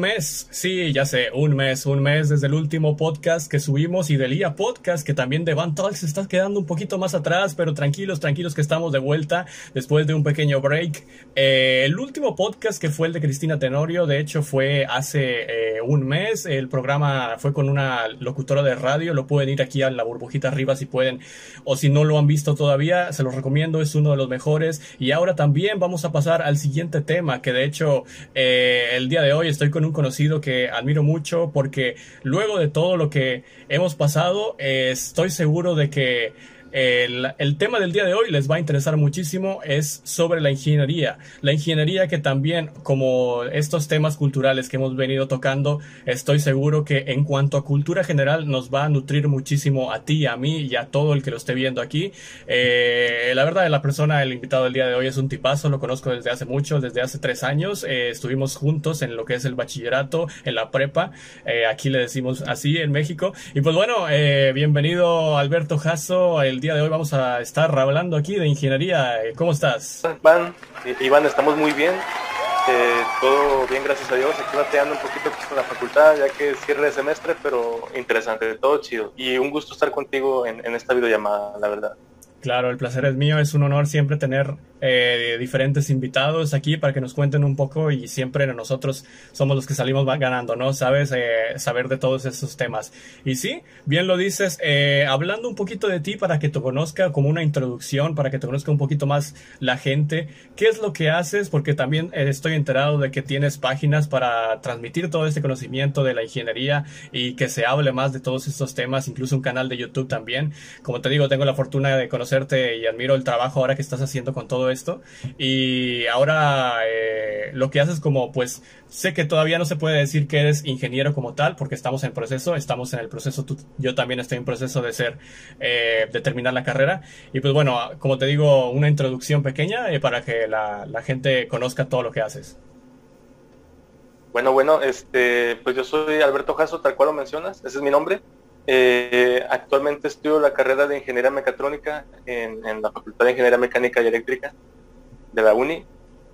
Mes, sí, ya sé, un mes, un mes desde el último podcast que subimos y del IA Podcast, que también de Van Talks está quedando un poquito más atrás, pero tranquilos, tranquilos que estamos de vuelta después de un pequeño break. Eh, el último podcast que fue el de Cristina Tenorio, de hecho fue hace eh, un mes, el programa fue con una locutora de radio, lo pueden ir aquí a la burbujita arriba si pueden, o si no lo han visto todavía, se los recomiendo, es uno de los mejores. Y ahora también vamos a pasar al siguiente tema, que de hecho eh, el día de hoy estoy con un conocido que admiro mucho porque luego de todo lo que hemos pasado, eh, estoy seguro de que el, tema del día de hoy les va a interesar muchísimo, es sobre la ingeniería. La ingeniería que también, como estos temas culturales que hemos venido tocando, estoy seguro que en cuanto a cultura general nos va a nutrir muchísimo a ti, a mí y a todo el que lo esté viendo aquí. Eh, la verdad, la persona, el invitado del día de hoy es un tipazo, lo conozco desde hace mucho, desde hace tres años. Eh, estuvimos juntos en lo que es el bachillerato, en la prepa. Eh, aquí le decimos así en México. Y pues bueno, bienvenido Alberto Jasso, día de hoy vamos a estar hablando aquí de ingeniería. ¿Cómo estás? Iván, Iván, estamos muy bien. Eh, todo bien, gracias a Dios. Aquí bateando un poquito con la facultad, ya que es cierre de semestre, pero interesante, todo chido. Y un gusto estar contigo en, en esta videollamada, la verdad. Claro, el placer es mío, es un honor siempre tener eh, diferentes invitados aquí para que nos cuenten un poco y siempre nosotros somos los que salimos ganando, ¿no? Sabes, eh, saber de todos esos temas. Y sí, bien lo dices, eh, hablando un poquito de ti para que te conozca como una introducción, para que te conozca un poquito más la gente, ¿qué es lo que haces? Porque también estoy enterado de que tienes páginas para transmitir todo este conocimiento de la ingeniería y que se hable más de todos estos temas, incluso un canal de YouTube también. Como te digo, tengo la fortuna de conocer y admiro el trabajo ahora que estás haciendo con todo esto. Y ahora eh, lo que haces como, pues, sé que todavía no se puede decir que eres ingeniero como tal, porque estamos en proceso, estamos en el proceso, yo también estoy en proceso de ser, eh, de terminar la carrera. Y pues bueno, como te digo, una introducción pequeña eh, para que la, la gente conozca todo lo que haces. Bueno, bueno, este, pues yo soy Alberto Jasso, tal cual lo mencionas, ese es mi nombre. Eh, actualmente estudio la carrera de Ingeniería Mecatrónica en, la Facultad de Ingeniería Mecánica y Eléctrica de la UNI.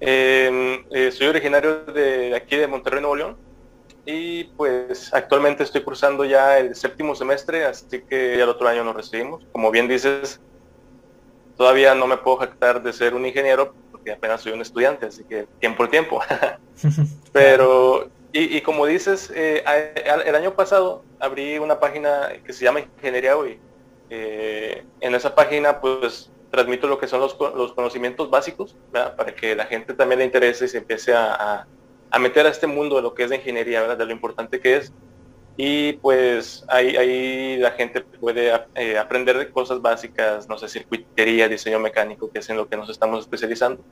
Em, eh, soy originario de aquí de Monterrey, Nuevo León. Y pues actualmente estoy cursando ya el séptimo semestre, así que ya el otro año nos recibimos. Como bien dices, todavía no me puedo jactar de ser un ingeniero porque apenas soy un estudiante, así que tiempo al tiempo. Pero y, como dices, eh, el año pasado abrí una página que se llama Ingeniería Hoy. Eh, en esa página pues transmito lo que son los, conocimientos básicos para que la gente también le interese y se empiece a, meter a este mundo de lo que es de ingeniería, ¿verdad? de lo importante que es. Y pues ahí, ahí la gente puede eh, aprender de cosas básicas, no sé, circuitería, diseño mecánico, que es en lo que nos estamos especializando.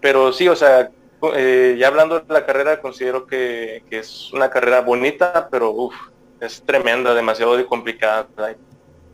Pero sí, o sea, eh, ya hablando de la carrera, considero que, es una carrera bonita, pero es tremenda, demasiado complicada.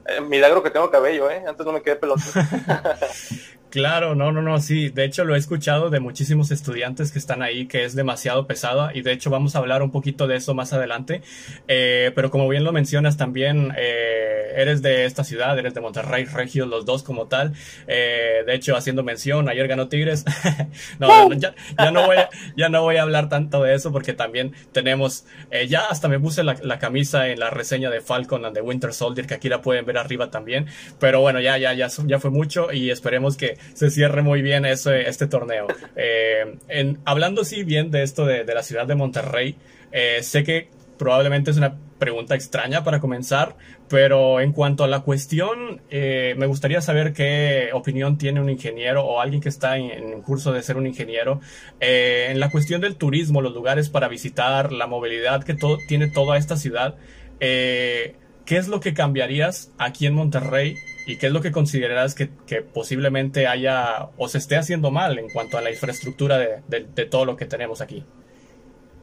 Eh, milagro que tengo cabello, ¿eh? Antes no me quedé pelota. Claro, no, no, no, sí. De hecho, lo he escuchado de muchísimos estudiantes que están ahí, que es demasiado pesada y de hecho vamos a hablar un poquito de eso más adelante. Eh, pero como bien lo mencionas también, eh, eres de esta ciudad, eres de Monterrey, Regio, los dos como tal. Eh, de hecho, haciendo mención, ayer ganó Tigres. no, ya, no voy a, ya no voy a hablar tanto de eso porque también tenemos, ya hasta me puse la, la, camisa en la reseña de Falcon and the Winter Soldier, que aquí la pueden ver arriba también. Pero bueno, ya, ya, ya, ya fue mucho y esperemos que se cierre muy bien este torneo. Eh, hablando sí bien de esto de, la ciudad de Monterrey, eh, sé que probablemente es una pregunta extraña para comenzar, pero en cuanto a la cuestión, eh, me gustaría saber qué opinión tiene un ingeniero o alguien que está en, curso de ser un ingeniero en la cuestión del turismo, los lugares para visitar, la movilidad que tiene toda esta ciudad. ¿Qué es lo que cambiarías aquí en Monterrey ¿Y qué es lo que consideras que, posiblemente haya o se esté haciendo mal en cuanto a la infraestructura de, todo lo que tenemos aquí?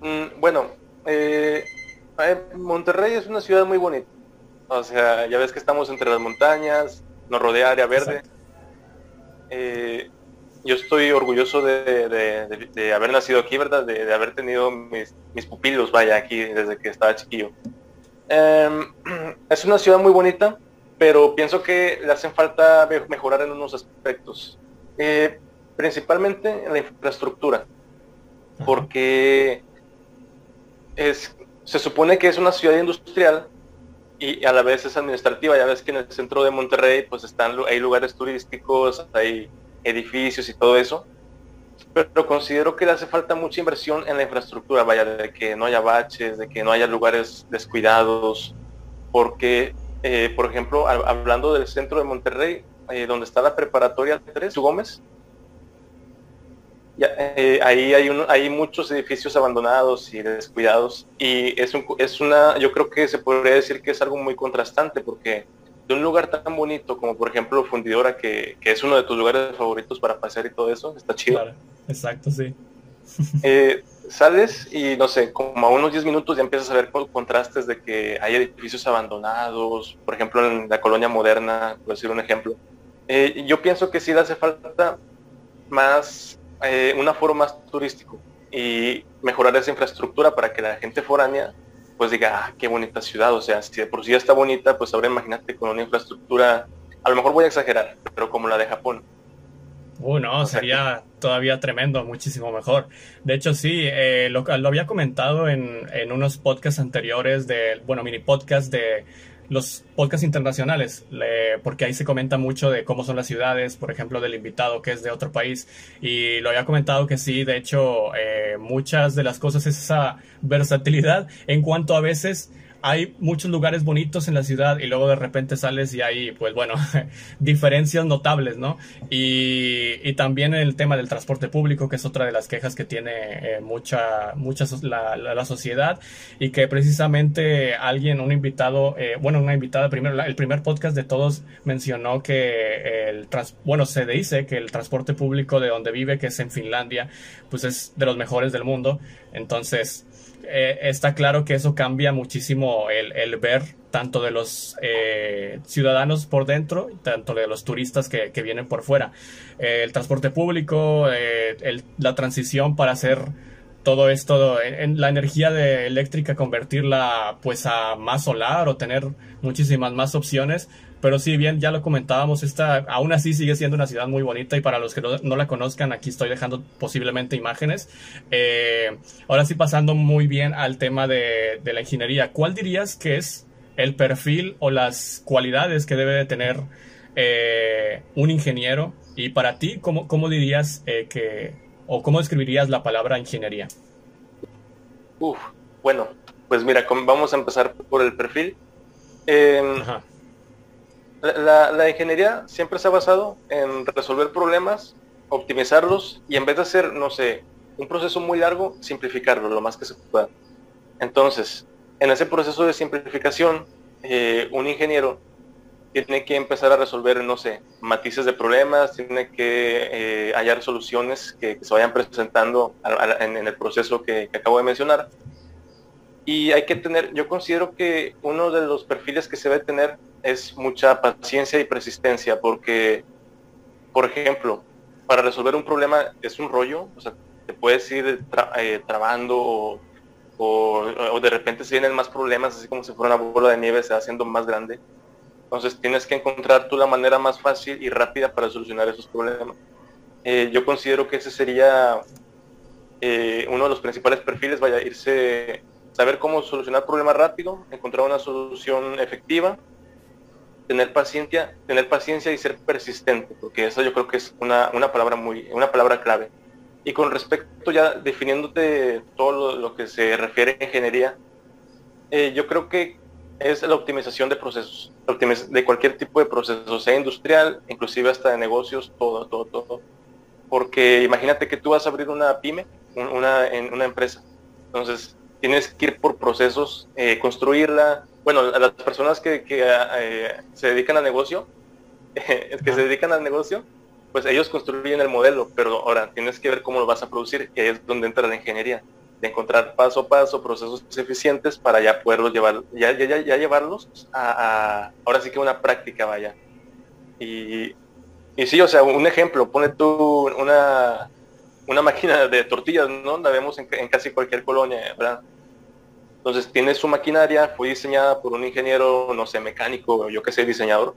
Mm, bueno, eh, Monterrey es una ciudad muy bonita. O sea, ya ves que estamos entre las montañas, nos rodea área verde. Eh, yo estoy orgulloso de, haber nacido aquí, ¿verdad? De, haber tenido mis, mis, pupilos, vaya, aquí desde que estaba chiquillo. Em, es una ciudad muy bonita, pero pienso que le hacen falta mejorar en unos aspectos, eh, principalmente en la infraestructura, porque es, se supone que es una ciudad industrial y a la vez es administrativa. Ya ves que en el centro de Monterrey pues están, hay lugares turísticos, hay edificios y todo eso. Pero considero que le hace falta mucha inversión en la infraestructura, vaya, de que no haya baches, de que no haya lugares descuidados, porque, eh, por ejemplo, hablando del centro de Monterrey, eh, donde está la preparatoria 3, Gómez, eh, ahí hay, hay muchos edificios abandonados y descuidados y es, es una, yo creo que se podría decir que es algo muy contrastante porque de un lugar tan bonito como por ejemplo Fundidora, que, es uno de tus lugares favoritos para pasear y todo eso, está chido. Claro, exacto, sí. Eh, sales y no sé, como a unos 10 minutos ya empiezas a ver contrastes de que hay edificios abandonados, por ejemplo en la colonia moderna, por decir un ejemplo. Eh, yo pienso que sí le hace falta más eh, un aforo más turístico y mejorar esa infraestructura para que la gente foránea pues diga, ah, qué bonita ciudad, o sea, si de por sí ya está bonita, pues ahora imagínate con una infraestructura, a lo mejor voy a exagerar, pero como la de Japón. Uh, no, sería todavía tremendo, muchísimo mejor. De hecho, sí, eh, lo, lo, había comentado en, en unos podcasts anteriores de, bueno, mini podcast de los podcasts internacionales, porque ahí se comenta mucho de cómo son las ciudades, por ejemplo, del invitado que es de otro país. Y lo había comentado que sí, de hecho, eh, muchas de las cosas es esa versatilidad en cuanto a veces hay muchos lugares bonitos en la ciudad y luego de repente sales y hay, pues bueno, diferencias notables, ¿no? Y, y, también el tema del transporte público, que es otra de las quejas que tiene eh, mucha, mucha la, la, sociedad y que precisamente alguien, un invitado, eh, bueno, una invitada primero, el primer podcast de todos mencionó que el, bueno, se dice que el transporte público de donde vive, que es en Finlandia, pues es de los mejores del mundo. Entonces, eh, está claro que eso cambia muchísimo el, ver tanto de los eh, ciudadanos por dentro, tanto de los turistas que, vienen por fuera. Eh, el transporte público, la transición para hacer todo esto, en, la energía eléctrica, convertirla pues a más solar o tener muchísimas más opciones, pero si bien ya lo comentábamos, esta aún así sigue siendo una ciudad muy bonita y para los que no, la conozcan, aquí estoy dejando posiblemente imágenes. Eh, ahora sí pasando muy bien al tema de, la ingeniería, ¿cuál dirías que es el perfil o las cualidades que debe de tener eh, un ingeniero? Y para ti, ¿cómo, cómo dirías eh, que, o cómo describirías la palabra ingeniería? Uf, bueno, pues mira, vamos a empezar por el perfil. Ajá la, ingeniería siempre se ha basado en resolver problemas, optimizarlos y en vez de hacer, no sé, un proceso muy largo, simplificarlo lo más que se pueda. Entonces, en ese proceso de simplificación, eh, un ingeniero tiene que empezar a resolver, no sé, matices de problemas, tiene que eh, hallar soluciones que, se vayan presentando en, el proceso que, que acabo de mencionar. Y hay que tener, yo considero que uno de los perfiles que se debe tener es mucha paciencia y persistencia, porque, por ejemplo, para resolver un problema es un rollo, te puedes ir eh, trabando o, de repente se vienen más problemas, así como si fuera una bola de nieve, se va haciendo más grande. Entonces tienes que encontrar tú la manera más fácil y rápida para solucionar esos problemas. Eh, yo considero que ese sería eh, uno de los principales perfiles, vaya irse, saber cómo solucionar problemas rápido, encontrar una solución efectiva tener paciencia, tener paciencia y ser persistente, porque eso yo creo que es una, palabra muy, una palabra clave. Y con respecto ya definiéndote todo lo, que se refiere a ingeniería, eh, yo creo que es la optimización de procesos, de cualquier tipo de proceso, sea industrial, inclusive hasta de negocios, todo, todo, todo. Porque imagínate que tú vas a abrir una pyme, una, una empresa. Entonces, tienes que ir por procesos, eh, construirla, bueno, a las personas que, eh, se dedican al negocio, que se dedican al negocio, pues ellos construyen el modelo, pero ahora tienes que ver cómo lo vas a producir, ahí es donde entra la ingeniería, de encontrar paso a paso procesos eficientes para ya poderlos llevar, ya, ya, ya llevarlos a, ahora sí que una práctica vaya. Y, y sí, o sea, un ejemplo, pone tú una, una máquina de tortillas, ¿no? La vemos en, en casi cualquier colonia, ¿verdad? Entonces tiene su maquinaria, fue diseñada por un ingeniero, no sé, mecánico, yo que sé, diseñador,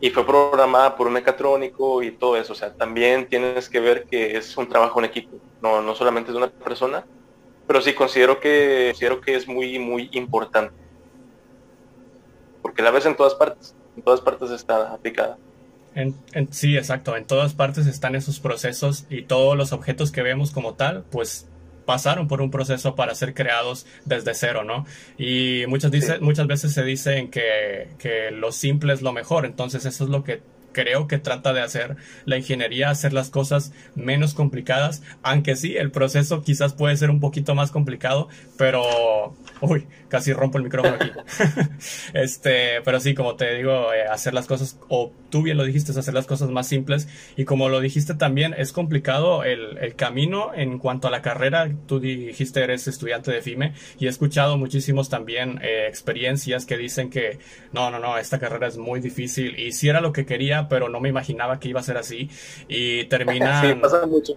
y fue programada por un mecatrónico y todo eso. O sea, también tienes que ver que es un trabajo en equipo, no, no solamente de una persona. pero sí considero que, considero que es muy, muy importante. Porque la ves en todas partes, en todas partes está aplicada. Sí, exacto. En todas partes están esos procesos y todos los objetos que vemos como tal, pues pasaron por un proceso para ser creados desde cero, ¿no? Y muchas, dice, muchas veces se dicen que, que lo simple es lo mejor, entonces eso es lo que creo que trata de hacer la ingeniería, hacer las cosas menos complicadas, aunque sí, el proceso quizás puede ser un poquito más complicado, pero, uy, casi rompo el micrófono aquí. este, pero sí, como te digo, eh, hacer las cosas, o tú bien lo dijiste, hacer las cosas más simples, y como lo dijiste también, es complicado el, el camino en cuanto a la carrera, tú dijiste eres estudiante de FIME, y he escuchado muchísimos también eh, experiencias que dicen que, no, no, no, esta carrera es muy difícil, y si era lo que quería, pero no me imaginaba que iba a ser así. Y terminan. sí, pasa mucho.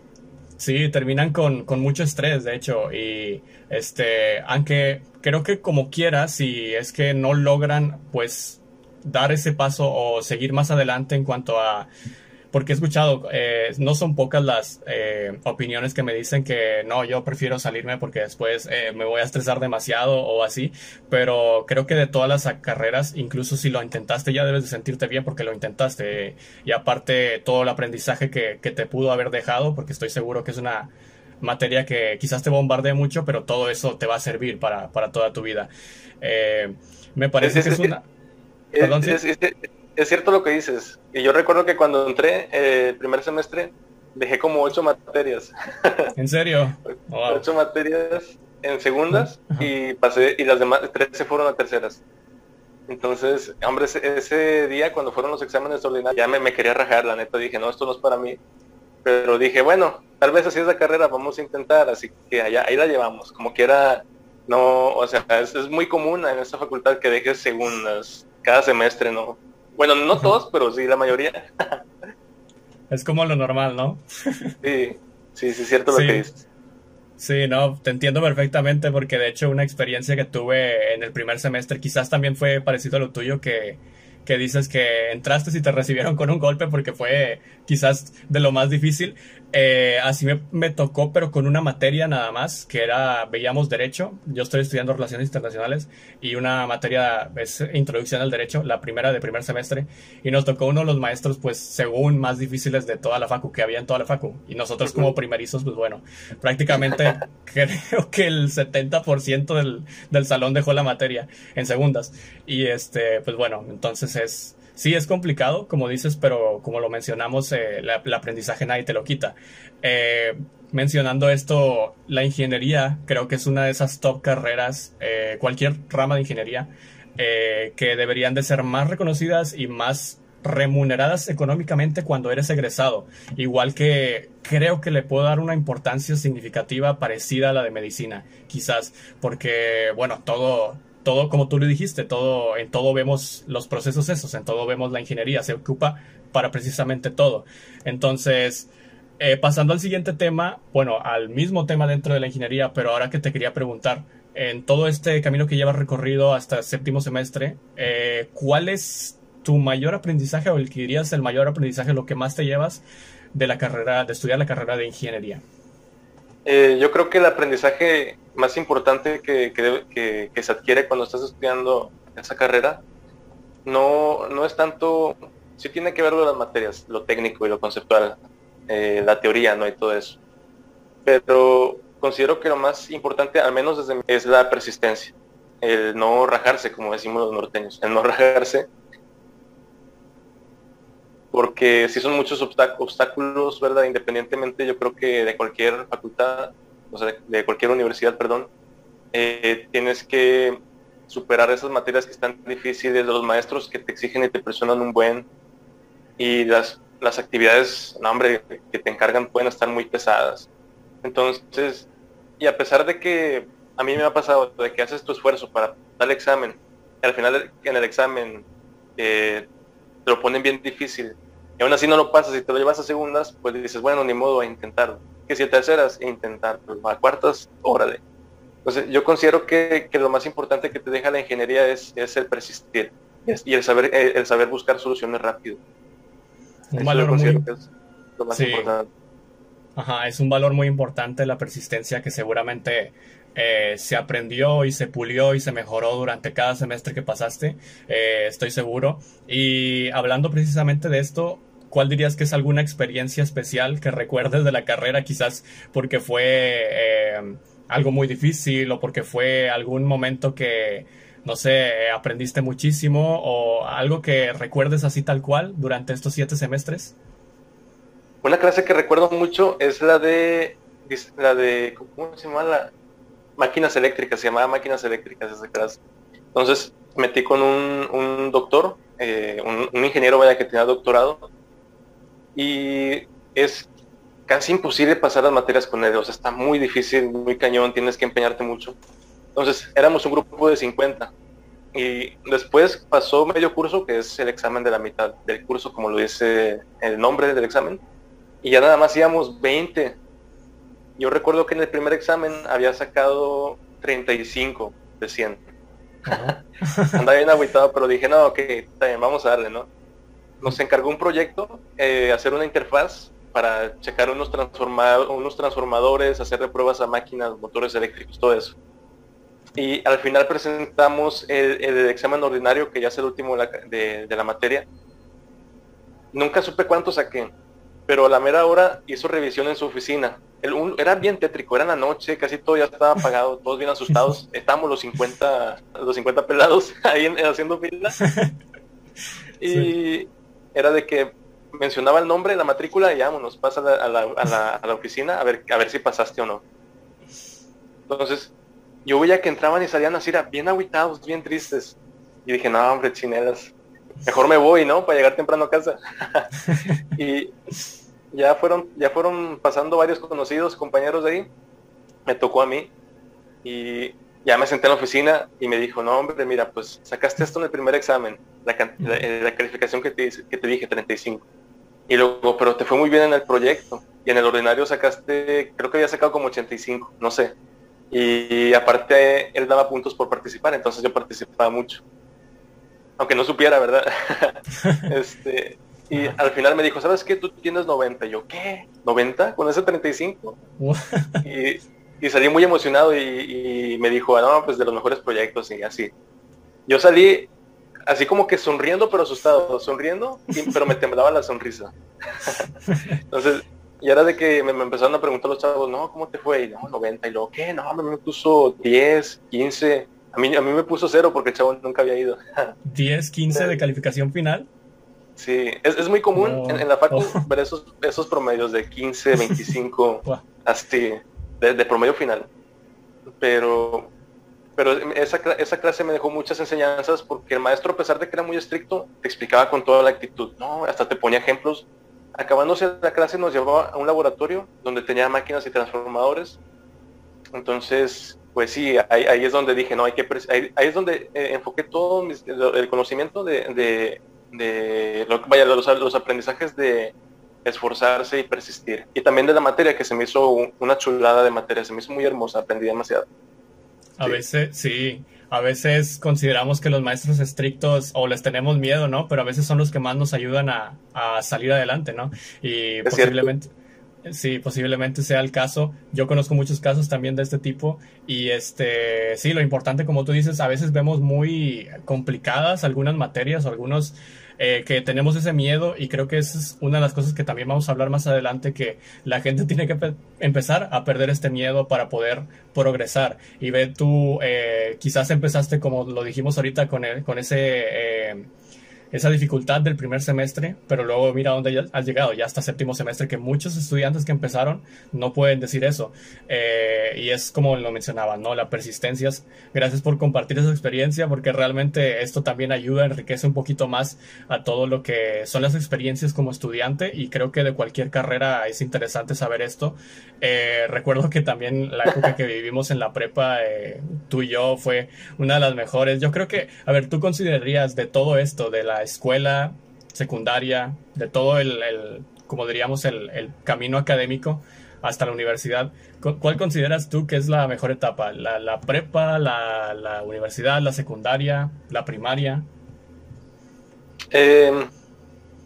Sí, terminan con, con, mucho estrés, de hecho. Y este, aunque creo que como quiera, si es que no logran, pues, dar ese paso o seguir más adelante en cuanto a porque he escuchado, eh, no son pocas las eh, opiniones que me dicen que no, yo prefiero salirme porque después eh, me voy a estresar demasiado o así, pero creo que de todas las carreras, incluso si lo intentaste, ya debes de sentirte bien porque lo intentaste y aparte todo el aprendizaje que, que te pudo haber dejado, porque estoy seguro que es una materia que quizás te bombardee mucho, pero todo eso te va a servir para, para toda tu vida. me parece que es una... Perdón, ¿sí? Es cierto lo que dices. Y yo recuerdo que cuando entré eh, el primer semestre dejé como ocho materias. ¿En serio? Ocho materias en segundas y pasé y las demás tres se fueron a terceras. Entonces, hombre, ese, día cuando fueron los exámenes ordinarios ya me, me, quería rajar, la neta dije, no, esto no es para mí. Pero dije, bueno, tal vez así es la carrera, vamos a intentar, así que allá, ahí la llevamos. Como quiera, no, o sea, es, es muy común en esta facultad que dejes segundas cada semestre, ¿no? Bueno, no todos, pero sí la mayoría. es como lo normal, ¿no? sí, sí, sí, es cierto lo que dices. Sí, no, te entiendo perfectamente porque de hecho una experiencia que tuve en el primer semestre quizás también fue parecido a lo tuyo que, que dices que entraste y te recibieron con un golpe porque fue quizás de lo más difícil. Eh, así me, tocó, pero con una materia nada más, que era, veíamos derecho. Yo estoy estudiando relaciones internacionales y una materia es introducción al derecho, la primera de primer semestre. Y nos tocó uno de los maestros, pues, según más difíciles de toda la facu, que había en toda la facu. Y nosotros como primerizos, pues bueno, prácticamente creo que el 70% del, del salón dejó la materia en segundas. Y este, pues bueno, entonces es Sí, es complicado, como dices, pero como lo mencionamos, eh, el aprendizaje nadie te lo quita. Eh, mencionando esto, la ingeniería creo que es una de esas top carreras, eh, cualquier rama de ingeniería, que deberían de ser más reconocidas y más remuneradas económicamente cuando eres egresado. Igual que creo que le puedo dar una importancia significativa parecida a la de medicina, quizás, porque, bueno, todo, todo, como tú le dijiste, todo, en todo vemos los procesos esos, en todo vemos la ingeniería, se ocupa para precisamente todo. Entonces, eh, pasando al siguiente tema, bueno, al mismo tema dentro de la ingeniería, pero ahora que te quería preguntar, en todo este camino que llevas recorrido hasta el séptimo semestre, eh, ¿cuál es tu mayor aprendizaje o el que dirías el mayor aprendizaje, lo que más te llevas de la carrera, de estudiar la carrera de ingeniería? Eh, yo creo que el aprendizaje más importante que, que, se adquiere cuando estás estudiando esa carrera no, no es tanto, sí tiene que ver con las materias, lo técnico y lo conceptual, eh, la teoría, ¿no? Y todo eso. Pero considero que lo más importante, al menos desde es la persistencia, el no rajarse, como decimos los norteños, el no rajarse porque si son muchos obstáculos, ¿verdad? Independientemente, yo creo que de cualquier facultad, o sea, de cualquier universidad, perdón, eh, tienes que superar esas materias que están difíciles, los maestros que te exigen y te presionan un buen, y las, las actividades, no, hombre, que te encargan pueden estar muy pesadas. Entonces, y a pesar de que a mí me ha pasado de que haces tu esfuerzo para dar el examen, al final en el examen eh, te lo ponen bien difícil, y aún así no lo pasas y te lo llevas a segundas, pues dices, bueno, ni modo a intentarlo. Que si a terceras, intentarlo. A cuartas, órale. Entonces, yo considero que, lo más importante que te deja la ingeniería es, es el persistir y el saber, el, saber buscar soluciones rápido. Un valor muy... lo más importante. Ajá, es un valor muy importante la persistencia que seguramente eh, se aprendió y se pulió y se mejoró durante cada semestre que pasaste, eh, estoy seguro. Y hablando precisamente de esto, ¿cuál dirías que es alguna experiencia especial que recuerdes de la carrera? Quizás porque fue eh, algo muy difícil o porque fue algún momento que, no sé, aprendiste muchísimo o algo que recuerdes así tal cual durante estos siete semestres. Una clase que recuerdo mucho es la de, la de, ¿cómo se llama? La, máquinas eléctricas, se llamaba máquinas eléctricas esa clase. Entonces metí con un, doctor, eh, un, ingeniero vaya que tenía doctorado, y es casi imposible pasar las materias con él, o sea, está muy difícil, muy cañón, tienes que empeñarte mucho. Entonces éramos un grupo de 50 y después pasó medio curso, que es el examen de la mitad del curso, como lo dice el nombre del examen, y ya nada más íbamos 20 yo recuerdo que en el primer examen había sacado 35 de 100. Andaba bien agüitado, pero dije, no, ok, también vamos a darle, ¿no? Nos encargó un proyecto, eh, hacer una interfaz para checar unos, unos transformadores, hacer pruebas a máquinas, motores eléctricos, todo eso. Y al final presentamos el, examen ordinario, que ya es el último de, de la materia. Nunca supe cuánto saqué, pero a la mera hora hizo revisión en su oficina era bien tétrico, era la noche, casi todo ya estaba apagado, todos bien asustados. Estábamos los 50, los 50 pelados ahí haciendo fila. Y era de que mencionaba el nombre, la matrícula y vámonos, pasa a la, a la, oficina a ver, a ver si pasaste o no. Entonces, yo veía que entraban y salían así, bien aguitados, bien tristes. Y dije, no, hombre, chinelas, mejor me voy, ¿no? Para llegar temprano a casa. y ya fueron, ya fueron pasando varios conocidos, compañeros de ahí, me tocó a mí y ya me senté en la oficina y me dijo, no hombre, mira, pues sacaste esto en el primer examen, la, la, calificación que te, que te dije, 35. Y luego, pero te fue muy bien en el proyecto y en el ordinario sacaste, creo que había sacado como 85, no sé. Y aparte él daba puntos por participar, entonces yo participaba mucho. Aunque no supiera, ¿verdad? este, y al final me dijo, ¿sabes qué? Tú tienes 90. Y yo, ¿qué? ¿90? Con ese 35. y, y salí muy emocionado y, me dijo, ah, no, pues de los mejores proyectos y así. Yo salí así como que sonriendo pero asustado, sonriendo, pero me temblaba la sonrisa. Entonces, y era de que me, empezaron a preguntar los chavos, no, ¿cómo te fue? Y no, 90. Y luego, ¿qué? No, me puso 10, 15. A mí, a mí me puso cero porque el chavo nunca había ido. 10, 15 de calificación final. Sí, es, muy común en, la facu ver esos, esos promedios de 15, 25, así, de, promedio final. Pero, pero esa, esa clase me dejó muchas enseñanzas porque el maestro, a pesar de que era muy estricto, te explicaba con toda la actitud, ¿no? Hasta te ponía ejemplos. Acabándose la clase nos llevaba a un laboratorio donde tenía máquinas y transformadores. Entonces, pues sí, ahí, es donde dije, no, hay que, ahí, es donde eh, enfoqué todo el conocimiento de de lo, vaya, los, los aprendizajes de esforzarse y persistir. Y también de la materia, que se me hizo una chulada de materia, se me hizo muy hermosa, aprendí demasiado. A veces, sí, a veces consideramos que los maestros estrictos o les tenemos miedo, ¿no? Pero a veces son los que más nos ayudan a, a salir adelante, ¿no? Y posiblemente... Sí, posiblemente sea el caso. Yo conozco muchos casos también de este tipo y este, sí, lo importante, como tú dices, a veces vemos muy complicadas algunas materias o algunos eh, que tenemos ese miedo y creo que esa es una de las cosas que también vamos a hablar más adelante, que la gente tiene que empezar a perder este miedo para poder progresar. Y ve tú, eh, quizás empezaste, como lo dijimos ahorita, con, el, con ese... Eh, esa dificultad del primer semestre, pero luego mira dónde has llegado, ya hasta séptimo semestre, que muchos estudiantes que empezaron no pueden decir eso. Eh, y es como lo mencionaba, ¿no? La persistencia. Gracias por compartir esa experiencia, porque realmente esto también ayuda, enriquece un poquito más a todo lo que son las experiencias como estudiante y creo que de cualquier carrera es interesante saber esto. Eh, recuerdo que también la época que vivimos en la prepa, eh, tú y yo, fue una de las mejores. Yo creo que, a ver, tú considerarías de todo esto, de la escuela secundaria, de todo el, como diríamos, el, camino académico hasta la universidad, ¿cuál consideras tú que es la mejor etapa? ¿La, prepa, la, universidad, la secundaria, la primaria? Em,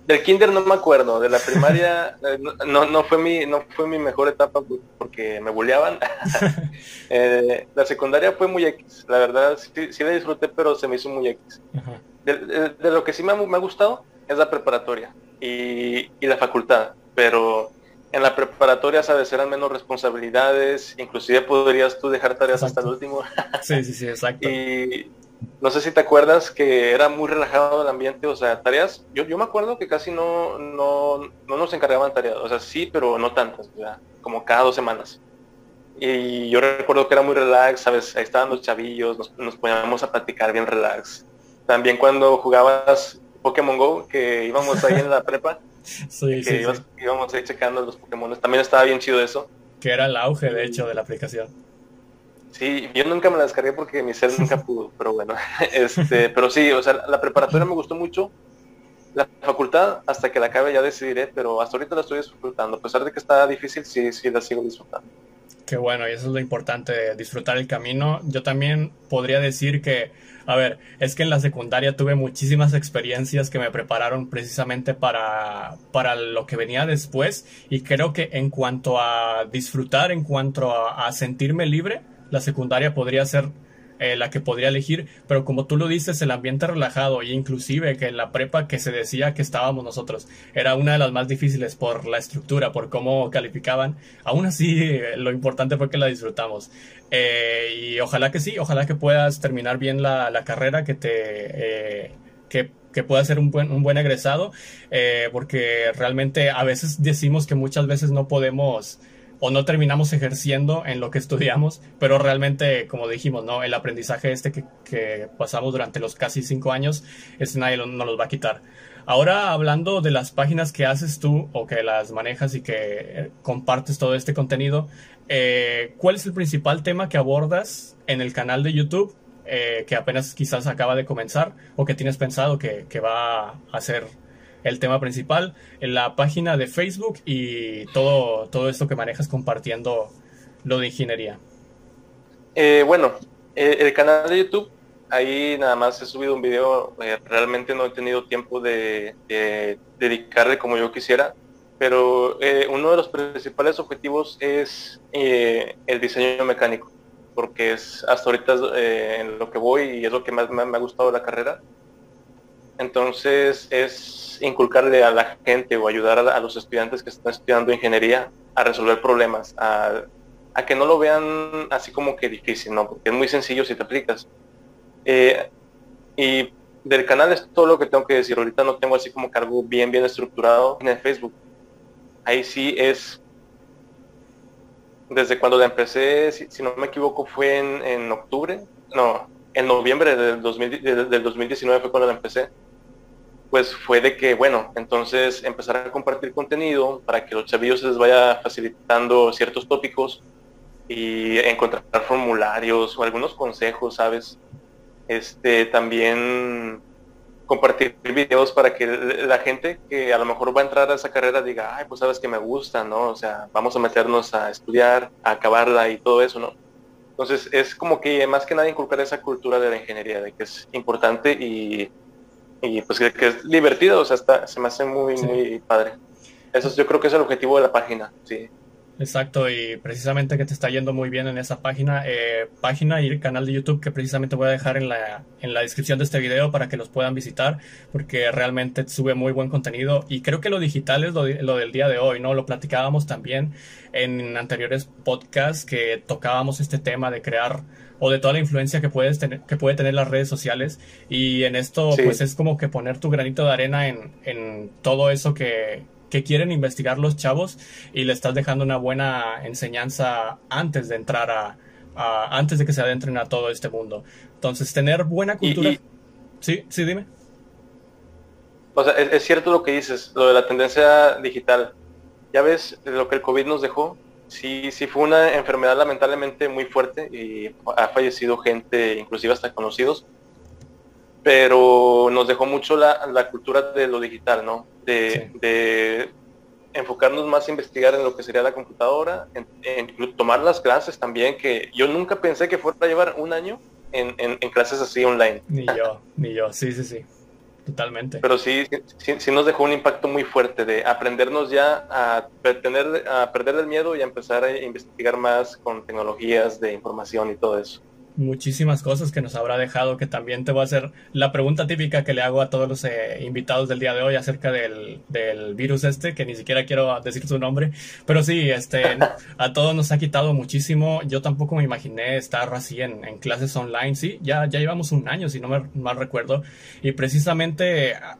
del kinder no me acuerdo, de la primaria eh, no, no, fue mi no fue mi mejor etapa porque me bulleaban. Eh, la secundaria fue muy X, la verdad sí, sí, la disfruté, pero se me hizo muy X. De, lo que sí me ha, me ha, gustado es la preparatoria y, y, la facultad, pero en la preparatoria, sabes, eran menos responsabilidades, inclusive podrías tú dejar tareas hasta el último. sí, sí, sí, exacto. Y no sé si te acuerdas que era muy relajado el ambiente, o sea, tareas, yo, yo me acuerdo que casi no, no, no nos encargaban tareas, o sea, sí, pero no tantas, sea, como cada dos semanas. Y yo recuerdo que era muy relax, ¿sabes? Ahí estaban los chavillos, nos, nos poníamos a platicar bien relax. También cuando jugabas Pokémon Go, que íbamos ahí en la prepa, sí, que íbamos ahí checando los Pokémon, también estaba bien chido eso. Que era el auge, de hecho, de la aplicación. Sí, yo nunca me la descargué porque mi cel nunca pudo, pero bueno, este, pero sí, o sea, la preparatoria me gustó mucho, la facultad hasta que la acabe ya decidiré, pero hasta ahorita la estoy disfrutando, a pesar de que está difícil, sí, sí la sigo disfrutando. Qué bueno, y eso es lo importante, disfrutar el camino. Yo también podría decir que, a ver, es que en la secundaria tuve muchísimas experiencias que me prepararon precisamente para, para lo que venía después y creo que en cuanto a disfrutar, en cuanto a sentirme libre, la secundaria podría ser eh, la que podría elegir, pero como tú lo dices, el ambiente relajado e inclusive que en la prepa que se decía que estábamos nosotros era una de las más difíciles por la estructura, por cómo calificaban, aún así eh, lo importante fue que la disfrutamos. Eh, y ojalá que sí, ojalá que puedas terminar bien la, carrera, que te... que pueda ser un buen, un buen egresado, porque realmente a veces decimos que muchas veces no podemos o no terminamos ejerciendo en lo que estudiamos, pero realmente, como dijimos, ¿no? El aprendizaje este que, pasamos durante los casi cinco años, este nadie nos los va a quitar. Ahora, hablando de las páginas que haces tú o que las manejas y que eh, compartes todo este contenido, eh, ¿cuál es el principal tema que abordas en el canal de YouTube eh, que apenas quizás acaba de comenzar o que tienes pensado que, que va a ser el tema principal, en la página de Facebook y todo, todo esto que manejas compartiendo lo de ingeniería. Eh, bueno, eh, el canal de YouTube, ahí nada más he subido un video, eh, realmente no he tenido tiempo de, dedicarle como yo quisiera, pero uno de los principales objetivos es el diseño mecánico, porque es hasta ahorita en lo que voy y es lo que más me, me ha gustado de la carrera. Entonces es inculcarle a la gente o ayudar a, los estudiantes que están estudiando ingeniería a resolver problemas, a, que no lo vean así como que difícil, ¿no? Porque es muy sencillo si te aplicas. Eh, y del canal es todo lo que tengo que decir. Ahorita no tengo así como cargo bien, bien estructurado en el Facebook. Ahí sí es, desde cuando la empecé, si, no me equivoco, fue en, octubre, no, en noviembre del, 2000, del 2019 fue cuando la empecé pues fue de que, bueno, entonces empezar a compartir contenido para que los chavillos les vaya facilitando ciertos tópicos y encontrar formularios o algunos consejos, ¿sabes? Este, también compartir videos para que la gente que a lo mejor va a entrar a esa carrera diga, ay, pues sabes que me gusta, ¿no? O sea, vamos a meternos a estudiar, a acabarla y todo eso, ¿no? Entonces es como que más que nada inculcar esa cultura de la ingeniería, de que es importante y y pues que, es divertido, o sea, está, se me hace muy, muy padre. Eso yo creo que es el objetivo de la página, sí. Exacto, y precisamente que te está yendo muy bien en esa página, eh, página y el canal de YouTube que precisamente voy a dejar en la, en la descripción de este video para que los puedan visitar, porque realmente sube muy buen contenido y creo que lo digital es lo, lo del día de hoy, ¿no? Lo platicábamos también en anteriores podcasts que tocábamos este tema de crear o de toda la influencia que puedes tener, que puede tener las redes sociales. Y en esto, pues es como que poner tu granito de arena en, en todo eso que, que quieren investigar los chavos y le estás dejando una buena enseñanza antes de entrar a, antes de que se adentren a todo este mundo. Entonces, tener buena cultura. Sí, sí, dime. O sea, es, cierto lo que dices, lo de la tendencia digital. Ya ves lo que el COVID nos dejó, sí, sí fue una enfermedad lamentablemente muy fuerte y ha fallecido gente, inclusive hasta conocidos, pero nos dejó mucho la, cultura de lo digital, ¿no? De, enfocarnos más a investigar en lo que sería la computadora, en, tomar las clases también, que yo nunca pensé que fuera a llevar un año en, clases así online. Ni yo, ni yo, sí, sí, sí. Totalmente. Pero sí, sí, sí, nos dejó un impacto muy fuerte de aprendernos ya a, tener, a perder el miedo y a empezar a investigar más con tecnologías de información y todo eso muchísimas cosas que nos habrá dejado, que también te voy a hacer la pregunta típica que le hago a todos los eh, invitados del día de hoy acerca del, del, virus este, que ni siquiera quiero decir su nombre, pero sí, este, a todos nos ha quitado muchísimo. Yo tampoco me imaginé estar así en, en clases online, sí, ya, ya llevamos un año, si no me mal recuerdo, y precisamente ah,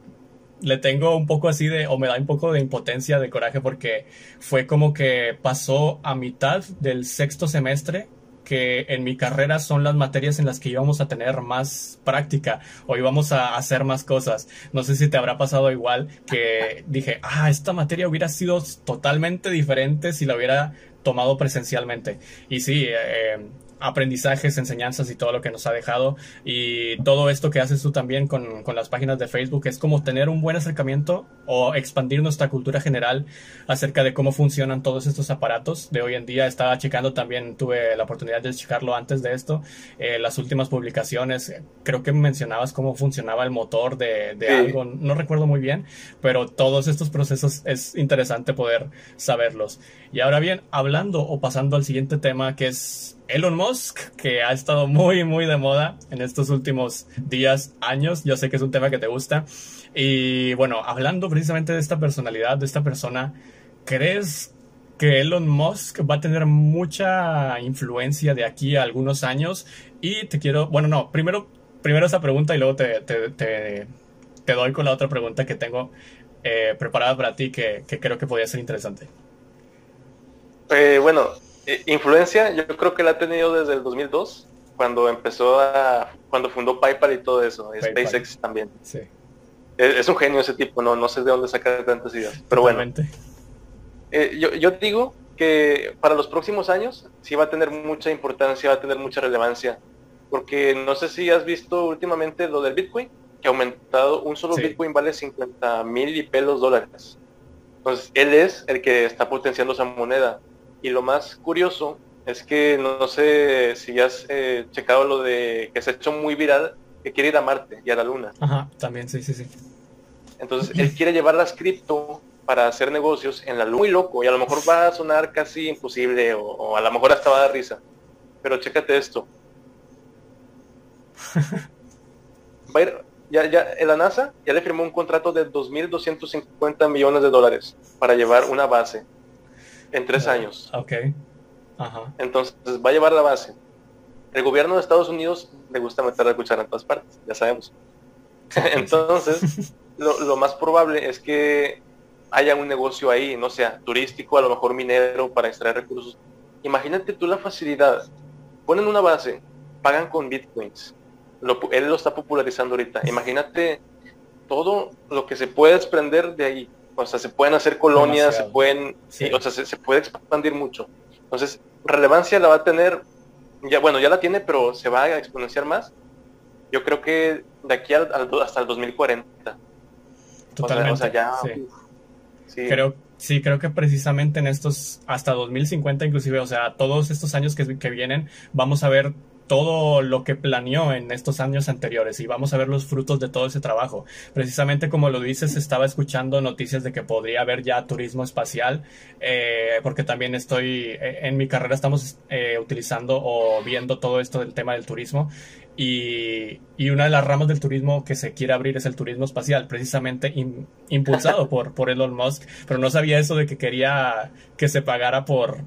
le tengo un poco así de, o me da un poco de impotencia, de coraje, porque fue como que pasó a mitad del sexto semestre que en mi carrera son las materias en las que íbamos a tener más práctica o íbamos a hacer más cosas. No sé si te habrá pasado igual que dije, ah, esta materia hubiera sido totalmente diferente si la hubiera tomado presencialmente. Y sí, eh, aprendizajes, enseñanzas y todo lo que nos ha dejado. Y todo esto que haces tú también con, con, las páginas de Facebook es como tener un buen acercamiento o expandir nuestra cultura general acerca de cómo funcionan todos estos aparatos de hoy en día. Estaba checando también, tuve la oportunidad de checarlo antes de esto, eh, las últimas publicaciones. Creo que mencionabas cómo funcionaba el motor de, de algo, no recuerdo muy bien, pero todos estos procesos es interesante poder saberlos. Y ahora bien, hablando o pasando al siguiente tema que es Elon Musk, que ha estado muy, muy de moda en estos últimos días, años. Yo sé que es un tema que te gusta. Y bueno, hablando precisamente de esta personalidad, de esta persona, ¿crees que Elon Musk va a tener mucha influencia de aquí a algunos años? Y te quiero, bueno, no, primero, primero pregunta y luego te, doy con la otra pregunta que tengo eh, preparada para ti que, creo que podría ser interesante. Eh, bueno, influencia, yo creo que la ha tenido desde el 2002, cuando empezó a, cuando fundó PayPal y todo eso, SpaceX también. Sí. Es, un genio ese tipo, no, no sé de dónde sacar tantas ideas, pero bueno. Eh, yo, yo digo que para los próximos años sí va a tener mucha importancia, va a tener mucha relevancia, porque no sé si has visto últimamente lo del Bitcoin, que ha aumentado, un solo Bitcoin vale 50 mil y pelos dólares. Entonces, él es el que está potenciando esa moneda. Y lo más curioso es que no, sé si has eh, checado lo de que se ha hecho muy viral, que quiere ir a Marte y a la Luna. Ajá, también, sí, sí, sí. Entonces, él quiere llevar las cripto para hacer negocios en la Luna. Muy loco, y a lo mejor va a sonar casi imposible, o, a lo mejor hasta va a dar risa. Pero chécate esto. va a ir, ya, ya, la NASA ya le firmó un contrato de 2.250 millones de dólares para llevar una base en tres años. Ok. Entonces va a llevar la base. El gobierno de Estados Unidos le gusta meter la cuchara en todas partes, ya sabemos. Entonces, lo, más probable es que haya un negocio ahí, no sea turístico, a lo mejor minero para extraer recursos. Imagínate tú la facilidad. Ponen una base, pagan con bitcoins. él lo está popularizando ahorita. Imagínate todo lo que se puede desprender de ahí o sea, se pueden hacer colonias, se pueden, o sea, se, puede expandir mucho. Entonces, relevancia la va a tener, ya bueno, ya la tiene, pero se va a exponenciar más. Yo creo que de aquí al, hasta el 2040. Totalmente. O sea, ya, sí. Creo, sí, creo que precisamente en estos, hasta 2050 inclusive, o sea, todos estos años que, que vienen, vamos a ver todo lo que planeó en estos años anteriores y vamos a ver los frutos de todo ese trabajo. Precisamente como lo dices, estaba escuchando noticias de que podría haber ya turismo espacial, eh, porque también estoy, eh, en mi carrera estamos eh, utilizando o viendo todo esto del tema del turismo y, y, una de las ramas del turismo que se quiere abrir es el turismo espacial, precisamente impulsado por, por Elon Musk, pero no sabía eso de que quería que se pagara por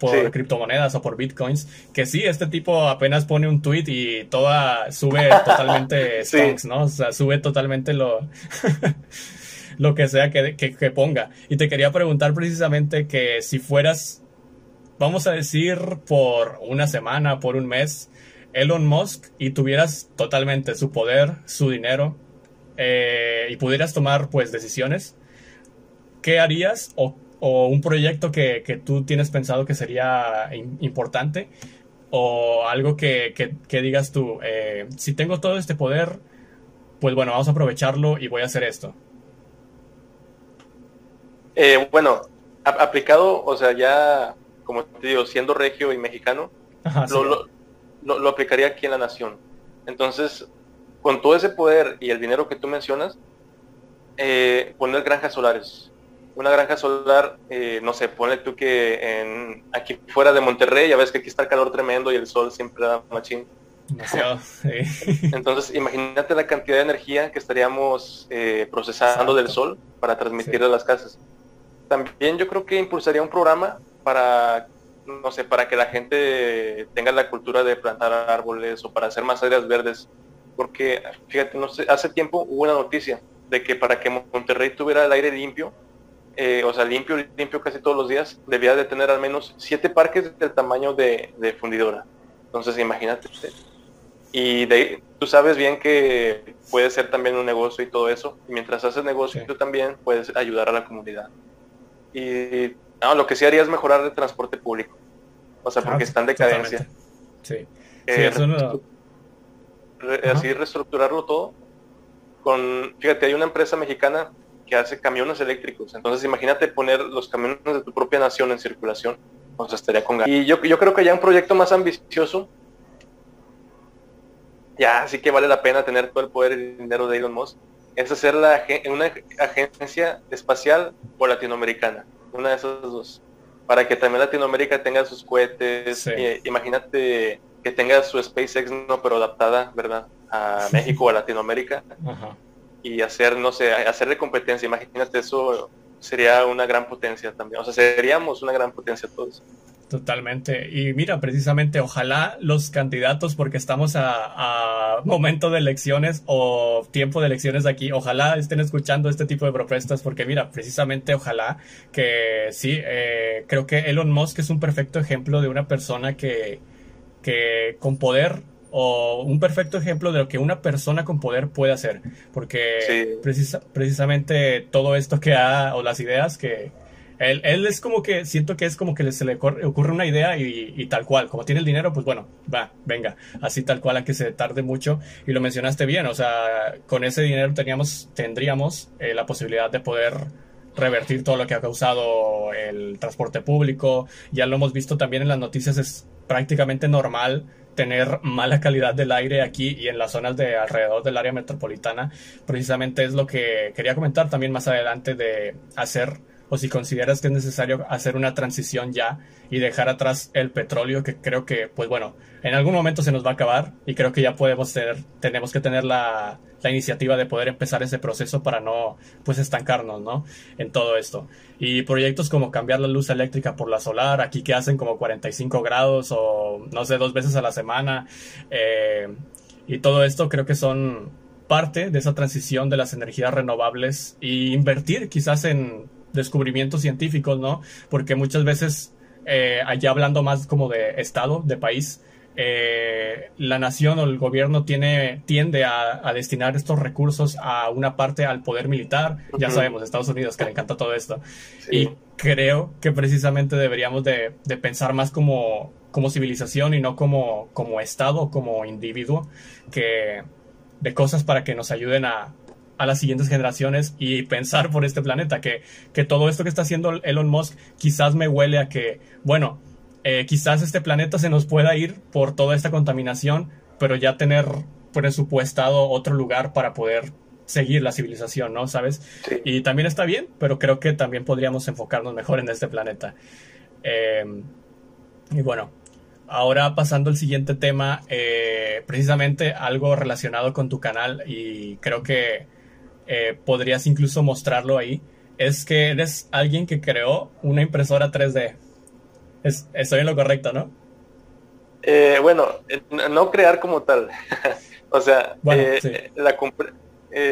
por criptomonedas o por bitcoins, que sí, este tipo apenas pone un tweet y toda sube totalmente stonks, ¿no? O sea, sube totalmente lo, lo que sea que, que, ponga. Y te quería preguntar precisamente que si fueras, vamos a decir, por una semana, por un mes, Elon Musk y tuvieras totalmente su poder, su dinero, eh, y pudieras tomar pues decisiones, ¿qué harías o o un proyecto que, que tú tienes pensado que sería importante o algo que, que, digas tú, eh, si tengo todo este poder, pues bueno, vamos a aprovecharlo y voy a hacer esto. Eh, bueno, aplicado, o sea, ya, como te digo, siendo regio y mexicano, lo, lo, lo, aplicaría aquí en la nación. Entonces, con todo ese poder y el dinero que tú mencionas, eh, poner granjas solares. Una granja solar, eh, no sé, ponle tú que en, aquí fuera de Monterrey, ya ves que aquí está el calor tremendo y el sol siempre da machín. Entonces, imagínate la cantidad de energía que estaríamos eh, procesando del sol para transmitir a las casas. También yo creo que impulsaría un programa para, no sé, para que la gente tenga la cultura de plantar árboles o para hacer más áreas verdes. Porque, fíjate, no sé, hace tiempo hubo una noticia de que para que Monterrey tuviera el aire limpio, eh, o sea, limpio, limpio casi todos los días, debía de tener al menos siete parques del tamaño de, de fundidora. Entonces, imagínate. Y de, tú sabes bien que puede ser también un negocio y todo eso. Y mientras haces negocio, tú también puedes ayudar a la comunidad. Y no, lo que sí haría es mejorar el transporte público. O sea, porque ah, está en decadencia. Sí. Eh, así reestructurarlo todo. Con, fíjate, hay una empresa mexicana que hace camiones eléctricos. Entonces imagínate poner los camiones de tu propia nación en circulación. O sea, estaría con Y yo, yo creo que ya un proyecto más ambicioso ya sí que vale la pena tener todo el poder y dinero de Elon Musk, es hacer la, una agencia espacial o latinoamericana, una de esas dos, para que también Latinoamérica tenga sus cohetes, imagínate que tenga su SpaceX, no, pero adaptada, ¿verdad? A México o a Latinoamérica. Y hacer, no sé, hacerle competencia, imagínate eso sería una gran potencia también, o sea, seríamos una gran potencia todos. Totalmente. Y mira, precisamente, ojalá los candidatos, porque estamos a, momento de elecciones o tiempo de elecciones aquí, ojalá estén escuchando este tipo de propuestas, porque mira, precisamente, ojalá que sí, eh, creo que Elon Musk es un perfecto ejemplo de una persona que, que con poder o un perfecto ejemplo de lo que una persona con poder puede hacer, porque precisamente todo esto que ha, o las ideas que, él, él, es como que, siento que es como que se le ocurre una idea y, tal cual. Como tiene el dinero, pues bueno, va, venga, así tal cual, aunque se tarde mucho. Y lo mencionaste bien, o sea, con ese dinero teníamos, tendríamos eh, la posibilidad de poder revertir todo lo que ha causado el transporte público. Ya lo hemos visto también en las noticias, es prácticamente normal tener mala calidad del aire aquí y en las zonas de alrededor del área metropolitana. Precisamente es lo que quería comentar también más adelante de hacer o si consideras que es necesario hacer una transición ya y dejar atrás el petróleo que creo que pues bueno en algún momento se nos va a acabar y creo que ya podemos tener tenemos que tener la, la iniciativa de poder empezar ese proceso para no pues estancarnos no en todo esto. Y proyectos como cambiar la luz eléctrica por la solar aquí que hacen como 45 grados o no sé dos veces a la semana eh, y todo esto creo que son parte de esa transición de las energías renovables y invertir quizás en descubrimientos científicos, ¿no? Porque muchas veces, eh, allá hablando más como de Estado, de país, eh, la nación o el gobierno tiene, tiende a, destinar estos recursos a una parte al poder militar. Ya sabemos, Estados Unidos, que le encanta todo esto. Y creo que precisamente deberíamos de, de, pensar más como, como civilización y no como, como Estado, como individuo, que de cosas para que nos ayuden a, a las siguientes generaciones y pensar por este planeta, que, que todo esto que está haciendo Elon Musk quizás me huele a que, bueno, eh, quizás este planeta se nos pueda ir por toda esta contaminación, pero ya tener presupuestado otro lugar para poder seguir la civilización, ¿no? ¿Sabes? Y también está bien, pero creo que también podríamos enfocarnos mejor en este planeta. Eh, y bueno, ahora pasando al siguiente tema, eh, precisamente algo relacionado con tu canal y creo que eh, podrías incluso mostrarlo ahí, es que eres alguien que creó una impresora 3D. Es, estoy en lo correcto, ¿no? Eh, bueno, eh, no crear como tal. o sea, la compré,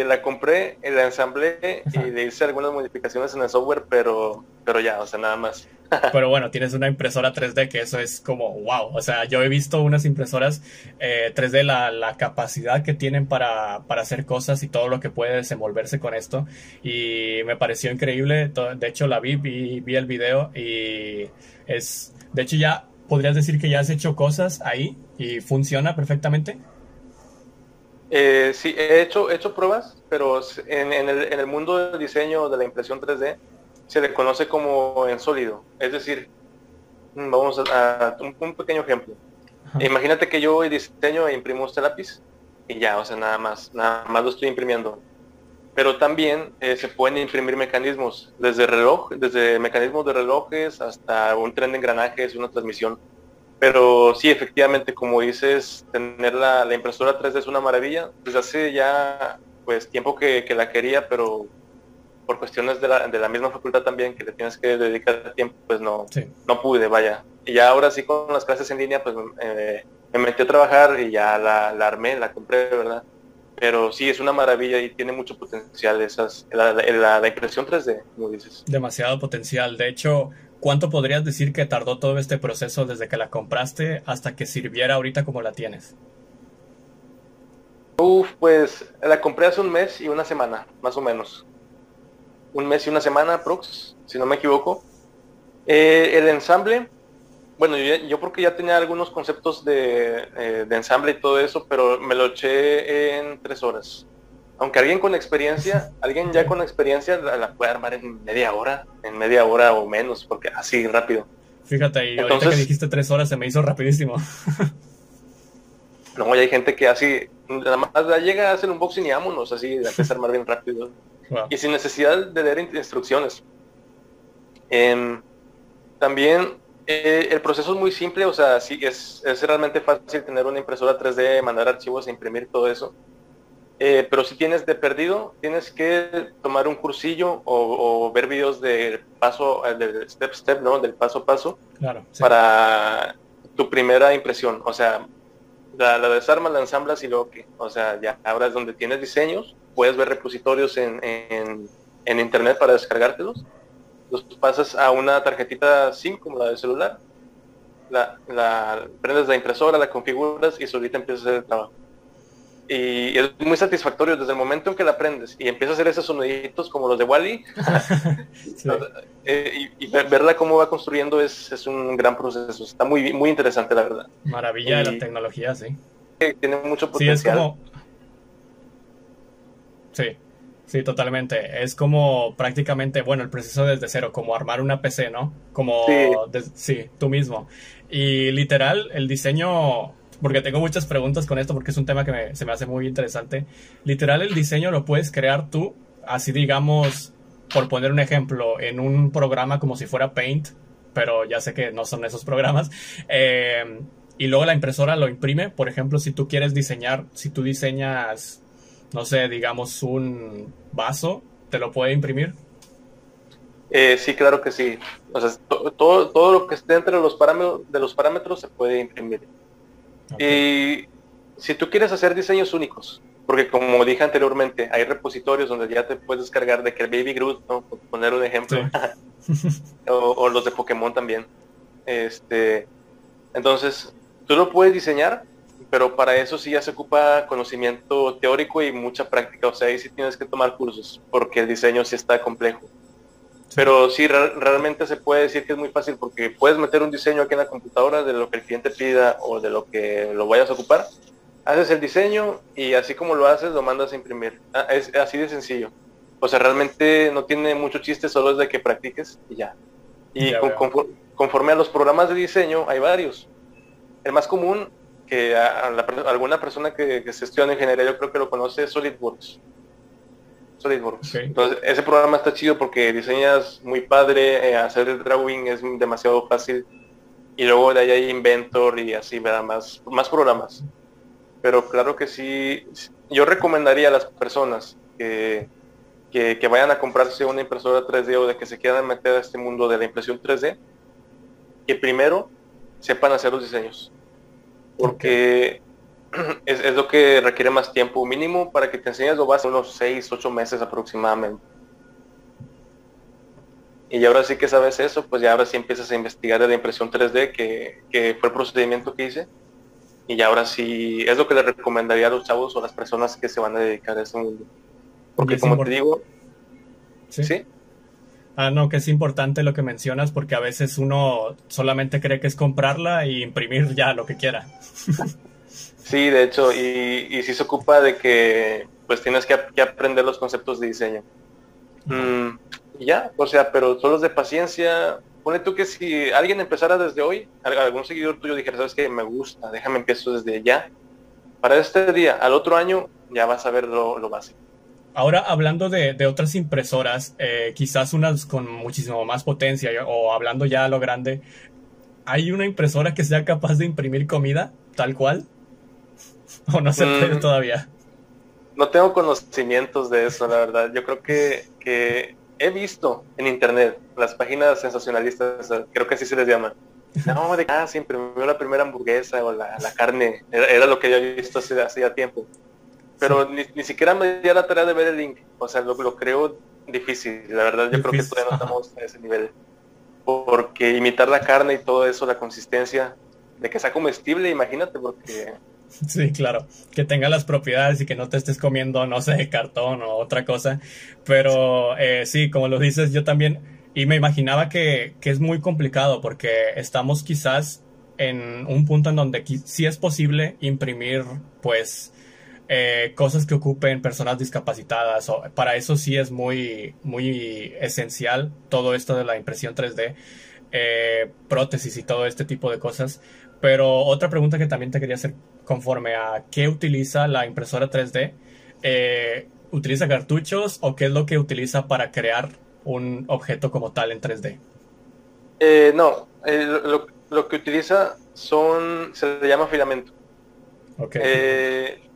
la compré, la ensamblé y le hice algunas modificaciones en el software, pero, pero ya, o sea, nada más. Pero bueno, tienes una impresora 3D que eso es como wow. O sea, yo he visto unas impresoras 3D, eh, la, la, capacidad que tienen para, para, hacer cosas y todo lo que puede desenvolverse con esto. Y me pareció increíble. De hecho, la vi, vi, vi el video y es, de hecho, ya podrías decir que ya has hecho cosas ahí y funciona perfectamente. Eh, sí, he hecho, he hecho pruebas, pero en, en, el, en el mundo del diseño de la impresión 3D se le conoce como en sólido. Es decir, mm, vamos a, un, pequeño ejemplo. Imagínate que yo diseño e imprimo este lápiz y ya, o sea, nada más, nada más lo estoy imprimiendo. Pero también eh, se pueden imprimir mecanismos, desde reloj, desde mecanismos de relojes hasta un tren de engranajes, una transmisión. Pero sí, efectivamente, como dices, tener la, impresora 3D es una maravilla. Desde hace ya pues tiempo que, la quería, pero por cuestiones de la, de la, misma facultad también, que le tienes que dedicar tiempo, pues no, no pude, vaya. Y ya ahora sí con las clases en línea, pues eh, me metí a trabajar y ya la, la, armé, la compré, ¿verdad? Pero sí, es una maravilla y tiene mucho potencial esas, la, la, la impresión 3D, como dices. Demasiado potencial. De hecho, ¿cuánto podrías decir que tardó todo este proceso desde que la compraste hasta que sirviera ahorita como la tienes? Uf, pues la compré hace un mes y una semana, más o menos. Un mes y una semana, Prox, si no me equivoco. Eh, el ensamble, bueno, yo, yo, porque ya tenía algunos conceptos de, eh, de, ensamble y todo eso, pero me lo eché en tres horas. Aunque alguien con experiencia, alguien ya con experiencia la, puede armar en media hora, en media hora o menos, porque así rápido. Fíjate, y ahorita que dijiste tres horas se me hizo rapidísimo. no, y hay gente que así, nada más llega a hacer un unboxing y vámonos, así, empieza a armar bien rápido. Y sin necesidad de leer instrucciones. Em, también eh, el proceso es muy simple, o sea, sí, es, es, realmente fácil tener una impresora 3D, mandar archivos e imprimir todo eso. Eh, pero si tienes de perdido, tienes que tomar un cursillo o, ver videos del paso, eh, del step step, ¿no? Del paso a paso. Claro, Para tu primera impresión. O sea, la, la desarmas, la ensamblas y luego que, o sea, ya ahora es donde tienes diseños, puedes ver repositorios en, en, en internet para descargártelos los pasas a una tarjetita SIM como la de celular, la, la prendes la impresora, la configuras y solita empieza a hacer el trabajo. Y es muy satisfactorio desde el momento en que la prendes y empieza a hacer esos soniditos como los de Wally. Eh, y, verla cómo va construyendo es, es, un gran proceso. Está muy, muy interesante, la verdad. Maravilla de la tecnología, sí. Tiene mucho potencial. Sí, es como... Sí. Sí, totalmente. Es como prácticamente, bueno, el proceso desde cero, como armar una PC, ¿no? Como, sí, tú mismo. Y literal, el diseño, porque tengo muchas preguntas con esto, porque es un tema que se me hace muy interesante. Literal, el diseño lo puedes crear tú, así digamos, por poner un ejemplo, en un programa como si fuera Paint, pero ya sé que no son esos programas. Eh, y luego la impresora lo imprime. Por ejemplo, si tú quieres diseñar, si tú diseñas no sé, digamos un vaso, ¿te lo puede imprimir? Eh, sí, claro que sí. O sea, todo, todo lo que esté entre los parámetros, de los parámetros se puede imprimir. Y si tú quieres hacer diseños únicos, porque como dije anteriormente, hay repositorios donde ya te puedes descargar de que el Baby Groot, ¿no? por poner un ejemplo, o, o, los de Pokémon también. Este, entonces, tú lo puedes diseñar pero para eso sí ya se ocupa conocimiento teórico y mucha práctica, o sea, ahí sí tienes que tomar cursos, porque el diseño sí está complejo. Pero sí, realmente se puede decir que es muy fácil, porque puedes meter un diseño aquí en la computadora de lo que el cliente pida o de lo que lo vayas a ocupar, haces el diseño y así como lo haces, lo mandas a imprimir. Ah, es así de sencillo. O sea, realmente no tiene mucho chiste, solo es de que practiques y ya. Y conforme a los programas de diseño, hay varios. El más común que alguna persona que, se estudia en ingeniería yo creo que lo conoce SolidWorks. SolidWorks. Entonces, ese programa está chido porque diseñas muy padre, eh, hacer el drawing es demasiado fácil. Y luego de ahí hay Inventor y así, ¿verdad? Más, más programas. Pero claro que sí, yo recomendaría a las personas que, que, que vayan a comprarse una impresora 3D o de que se quieran meter a este mundo de la impresión 3D, que primero sepan hacer los diseños porque es, lo que requiere más tiempo mínimo para que te enseñes lo vas unos 6, 8 meses aproximadamente. Y ahora sí que sabes eso, pues ya ahora sí empiezas a investigar de la impresión 3D, que, que fue el procedimiento que hice. Y ya ahora sí es lo que le recomendaría a los chavos o a las personas que se van a dedicar a ese mundo. Porque como te digo, ¿sí? Ah, no, que es importante lo que mencionas porque a veces uno solamente cree que es comprarla y imprimir ya lo que quiera. Sí, de hecho, y, y sí se ocupa de que pues tienes que, aprender los conceptos de diseño. Mm, ya, o sea, pero solo es de paciencia. Pone tú que si alguien empezara desde hoy, algún seguidor tuyo dijera, sabes que me gusta, déjame empiezo desde ya. para este día, al otro año ya vas a ver lo, lo básico. Ahora, hablando de, de otras impresoras, eh, quizás unas con muchísimo más potencia, o hablando ya a lo grande, ¿hay una impresora que sea capaz de imprimir comida tal cual? ¿O no se puede mm. todavía? No tengo conocimientos de eso, la verdad. Yo creo que, que he visto en internet las páginas sensacionalistas, creo que así se les llama. No, de ah, se imprimió la primera hamburguesa o la, la carne. Era, lo que yo había visto hace, hace tiempo. Pero ni, ni, siquiera me di la tarea de ver el link. O sea, lo, lo creo difícil. La verdad, yo creo que todavía no estamos a ese nivel. Porque imitar la carne y todo eso, la consistencia, de que sea comestible, imagínate, porque Sí, claro, que tenga las propiedades y que no te estés comiendo, no sé, cartón o otra cosa. Pero eh, sí, como lo dices, yo también, y me imaginaba que, que, es muy complicado porque estamos quizás en un punto en donde sí es posible imprimir, pues, eh, cosas que ocupen personas discapacitadas. O, para eso sí es muy, muy esencial todo esto de la impresión 3D, eh, prótesis y todo este tipo de cosas. Pero otra pregunta que también te quería hacer conforme a qué utiliza la impresora 3D, eh, ¿utiliza cartuchos o qué es lo que utiliza para crear un objeto como tal en 3D? Eh, no, lo, lo, que utiliza son, se le llama filamento. Okay.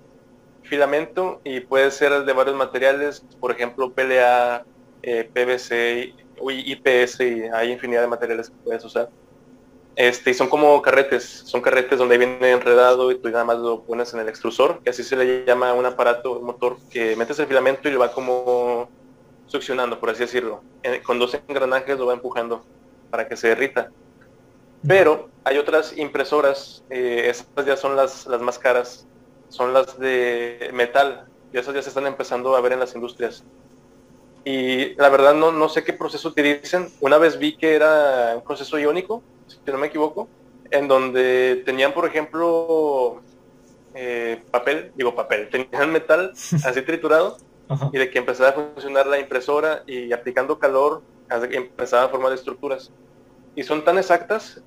Filamento y puede ser de varios materiales, por ejemplo PLA, PVC, IPS y hay infinidad de materiales que puedes usar. Este, y son como carretes, son carretes donde viene enredado y tú nada más lo pones en el extrusor, que así se le llama un aparato, un motor, que metes el filamento y lo va como succionando, por así decirlo. Con dos engranajes lo va empujando para que se derrita. Pero hay otras impresoras, eh, esas ya son las, las más caras, son las de metal, y esas ya se están empezando a ver en las industrias. Y la verdad no, no sé qué proceso utilizan. Una vez vi que era un proceso iónico, si no me equivoco, en donde tenían, por ejemplo, eh, papel, digo papel, tenían metal así triturado y de que empezaba a funcionar la impresora y aplicando calor empezaba a formar estructuras. Y son tan exactas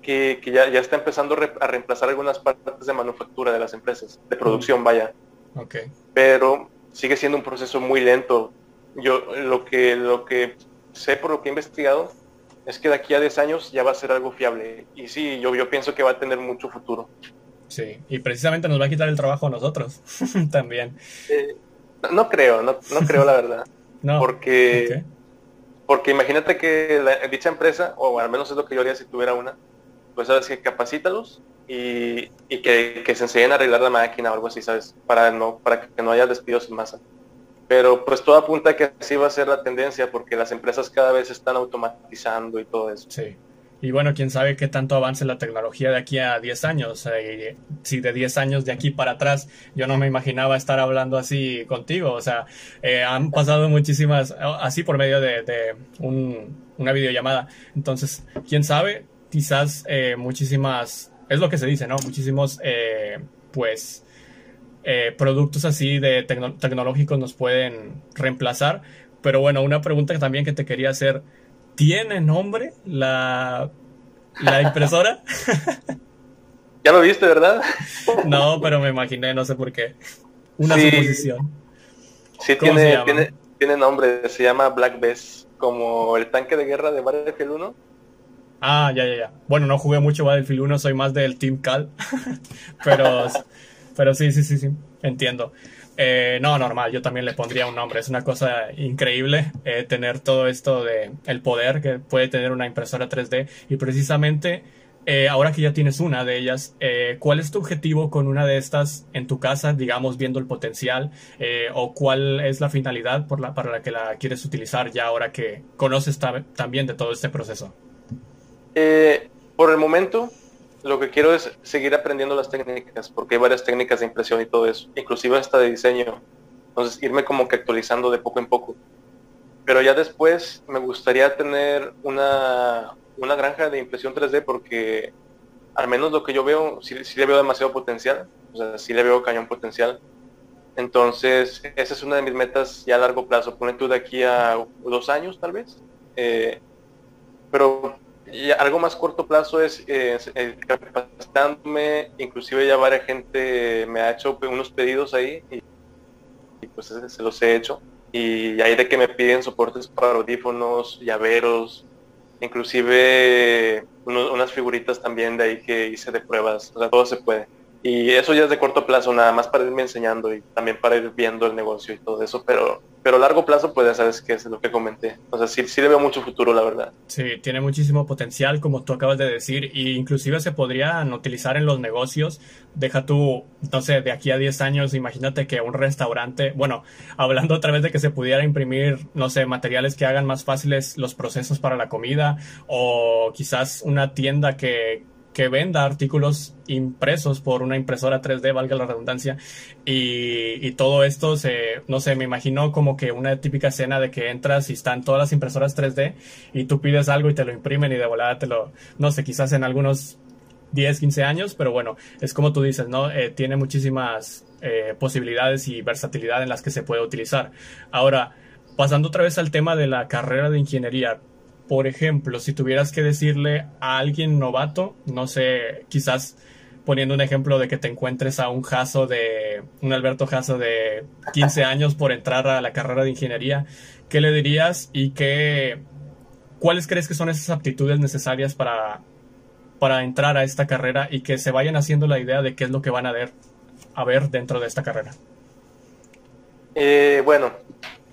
que, ya, ya, está empezando a reemplazar algunas partes de manufactura de las empresas, de producción, vaya. Okay. Pero sigue siendo un proceso muy lento. Yo lo que, lo que sé por lo que he investigado es que de aquí a 10 años ya va a ser algo fiable. Y sí, yo, yo pienso que va a tener mucho futuro. Sí, y precisamente nos va a quitar el trabajo a nosotros también. Eh, no creo, no, no creo la verdad. no. Porque, porque imagínate que dicha empresa, o al menos es lo que yo haría si tuviera una, pues sabes que capacítalos y, y que, que, se enseñen a arreglar la máquina o algo así, ¿sabes? Para, no, para que no haya despidos en masa pero pues todo apunta a que así va a ser la tendencia porque las empresas cada vez están automatizando y todo eso. Sí. Y bueno, quién sabe qué tanto avance la tecnología de aquí a 10 años. Eh, si de 10 años de aquí para atrás yo no me imaginaba estar hablando así contigo. O sea, eh, han pasado muchísimas, así por medio de, de un, una videollamada. Entonces, quién sabe, quizás eh, muchísimas, es lo que se dice, ¿no? Muchísimos, pues, eh, productos así de tecnológicos nos pueden reemplazar. Pero bueno, una pregunta también que te quería hacer. ¿Tiene nombre la, la impresora? ya lo viste, ¿verdad? no, pero me imaginé, no sé por qué. Una suposición. Sí, tiene, tiene, tiene, nombre, se llama Black Bess, como el tanque de guerra de Battlefield 1. Ah, ya, ya, ya. Bueno, no jugué mucho Battlefield 1, soy más del Team Cal. pero pero sí, sí, sí, sí, entiendo. Eh, no, normal, yo también le pondría un nombre. Es una cosa increíble eh, tener todo esto de el poder que puede tener una impresora 3D. Y precisamente, eh, ahora que ya tienes una de ellas, ¿cuál es tu objetivo con una de estas en tu casa, digamos, viendo el potencial? ¿O cuál es la finalidad para la que la quieres utilizar ya ahora que conoces también de todo este proceso? Por el momento, lo que quiero es seguir aprendiendo las técnicas, porque hay varias técnicas de impresión y todo eso, inclusive hasta de diseño. Entonces, irme como que actualizando de poco en poco. Pero ya después me gustaría tener una, una granja de impresión 3D porque al menos lo que yo veo, sí, le veo demasiado potencial, o sea, sí le veo cañón potencial. Entonces, esa es una de mis metas ya a largo plazo, poner tú de aquí a dos años tal vez. Eh, pero Y algo más corto plazo es, eh, capacitándome, inclusive ya varias gente me ha hecho unos pedidos ahí y, pues se los he hecho. Y hay de que me piden soportes para audífonos, llaveros, inclusive unas figuritas también de ahí que hice de pruebas, o sea, todo se puede. Y eso ya es de corto plazo, nada más para irme enseñando y también para ir viendo el negocio y todo eso, pero pero largo plazo, pues ya sabes que es lo que comenté. O sea, sí, sí le veo mucho futuro, la verdad. Sí, tiene muchísimo potencial, como tú acabas de decir, e inclusive se podrían utilizar en los negocios. Deja tú, sé, de aquí a 10 años, imagínate que un restaurante, bueno, hablando otra vez de que se pudiera imprimir, no sé, materiales que hagan más fáciles los procesos para la comida, o quizás una tienda que, que venda artículos impresos por una impresora 3D, valga la redundancia, y, todo esto se, no sé, me imagino como que una típica escena de que entras y están todas las impresoras 3D y tú pides algo y te lo imprimen y de volada te lo, no sé, quizás en algunos 10, 15 años, pero bueno, es como tú dices, ¿no? Eh, tiene muchísimas eh, posibilidades y versatilidad en las que se puede utilizar. Ahora, pasando otra vez al tema de la carrera de ingeniería, por ejemplo, si tuvieras que decirle a alguien novato, no sé, quizás poniendo un ejemplo de que te encuentres a un Jaso de, un Alberto Jaso de 15 años por entrar a la carrera de ingeniería, ¿qué le dirías y qué, cuáles crees que son esas aptitudes necesarias para, para entrar a esta carrera y que se vayan haciendo la idea de qué es lo que van a ver, a ver dentro de esta carrera? Eh, bueno,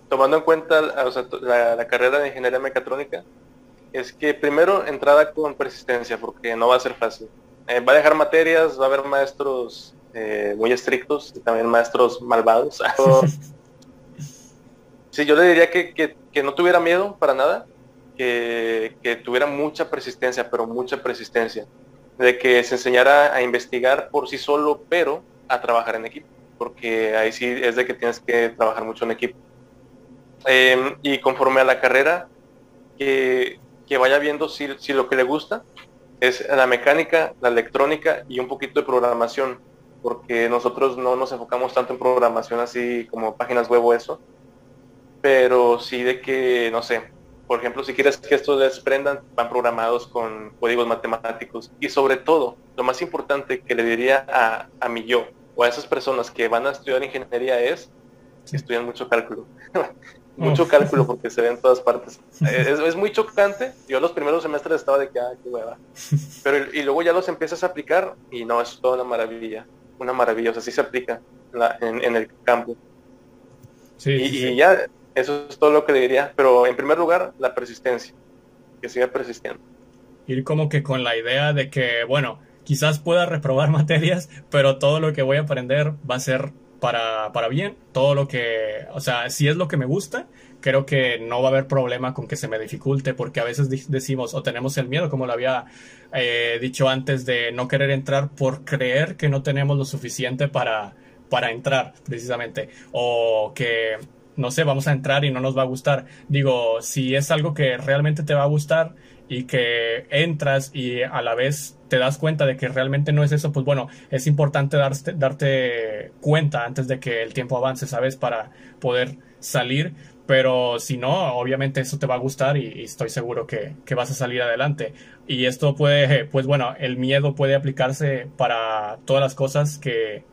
tomando en cuenta la, carrera de ingeniería mecatrónica, es que primero entrada con persistencia, porque no va a ser fácil. Eh, va a dejar materias, va a haber maestros eh, muy estrictos y también maestros malvados. sí, yo le diría que, no tuviera miedo para nada, que, que, tuviera mucha persistencia, pero mucha persistencia, de que se enseñara a investigar por sí solo, pero a trabajar en equipo, porque ahí sí es de que tienes que trabajar mucho en equipo. Em, y conforme a la carrera, que, vaya viendo si, lo que le gusta es la mecánica, la electrónica y un poquito de programación, porque nosotros no nos enfocamos tanto en programación así como páginas web o eso, pero sí de que, no sé, por ejemplo, si quieres que estos desprendan, van programados con códigos matemáticos y sobre todo, lo más importante que le diría a, a mi yo o a esas personas que van a estudiar ingeniería es que estudian mucho cálculo. mucho cálculo porque se ve en todas partes. Eh, es, muy chocante. Yo los primeros semestres estaba de que, ah, qué hueva. Pero y luego ya los empiezas a aplicar y no, es toda una maravilla. Una maravilla, o sea, sí se aplica en, el campo. Sí, y, ya, eso es todo lo que le diría. Pero en primer lugar, la persistencia. Que siga persistiendo. Ir como que con la idea de que, bueno, quizás pueda reprobar materias, pero todo lo que voy a aprender va a ser para, para bien, todo lo que, o sea, si es lo que me gusta, creo que no va a haber problema con que se me dificulte, porque a veces decimos o tenemos el miedo, como lo había eh, dicho antes, de no querer entrar por creer que no tenemos lo suficiente para, para entrar, precisamente, o que, no sé, vamos a entrar y no nos va a gustar. Digo, si es algo que realmente te va a gustar, y que entras y a la vez te das cuenta de que realmente no es eso, pues bueno, es importante darte, darte cuenta antes de que el tiempo avance, ¿sabes? Para poder salir. Pero si no, obviamente eso te va a gustar y, estoy seguro que, que, vas a salir adelante. Y esto puede, pues bueno, el miedo puede aplicarse para todas las cosas que,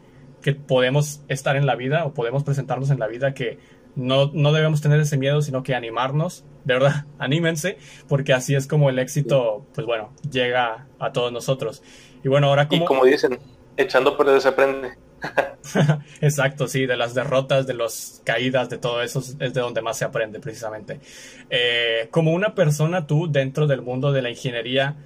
que podemos estar en la vida o podemos presentarnos en la vida que no, no debemos tener ese miedo, sino que animarnos, de verdad, anímense, porque así es como el éxito, pues bueno, llega a todos nosotros. Y bueno, ahora como... Y como dicen, echando por se aprende. Exacto, sí, de las derrotas, de las caídas, de todo eso es de donde más se aprende precisamente. Eh, como una persona tú dentro del mundo de la ingeniería,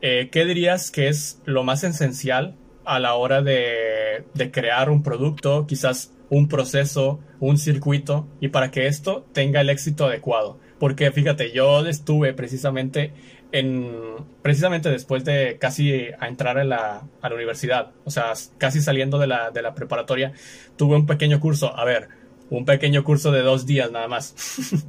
eh, ¿qué dirías que es lo más esencial a la hora de, de crear un producto? Quizás un proceso, un circuito y para que esto tenga el éxito adecuado. Porque fíjate, yo estuve precisamente en precisamente después de casi a entrar a la, a la universidad, o sea, casi saliendo de la, de la preparatoria, tuve un pequeño curso, a ver, un pequeño curso de dos días nada más.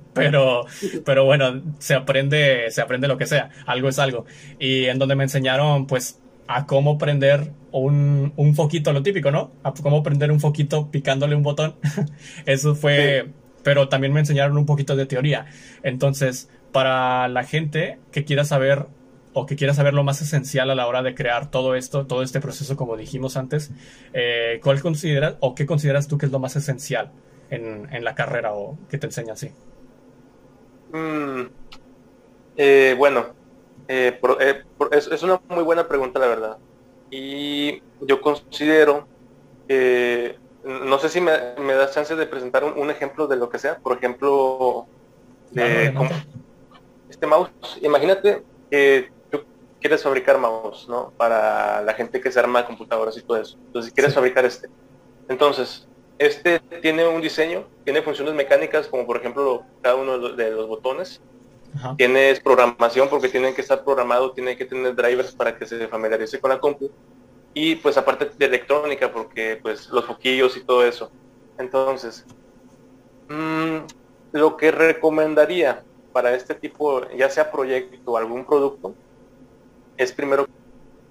pero, pero bueno, se aprende, se aprende lo que sea, algo es algo. Y en donde me enseñaron, pues, a cómo prender un, un foquito, lo típico, ¿no? A cómo prender un foquito picándole un botón. Eso fue, pero también me enseñaron un poquito de teoría. Entonces, para la gente que quiera saber o que quieras saber lo más esencial a la hora de crear todo esto, todo este proceso, como dijimos antes, eh, ¿cuál consideras o qué consideras tú que es lo más esencial en, la carrera o que te enseña así? Mm, eh, bueno, eh, es, una muy buena pregunta, la verdad. Y yo considero que, no sé si me, das chance de presentar un, ejemplo de lo que sea. Por ejemplo, este mouse. Imagínate que quieres fabricar mouse, ¿no? Para la gente que se arma computadoras y todo eso. Entonces, quieres fabricar este. Entonces, este tiene un diseño, tiene funciones mecánicas como por ejemplo cada uno de los, botones. Tienes programación porque tienen que estar programado, tiene que tener drivers para que se familiarice con la compu. Y pues aparte de electrónica porque pues los foquillos y todo eso. Entonces, mm, lo que recomendaría para este tipo, ya sea proyecto o algún producto, es primero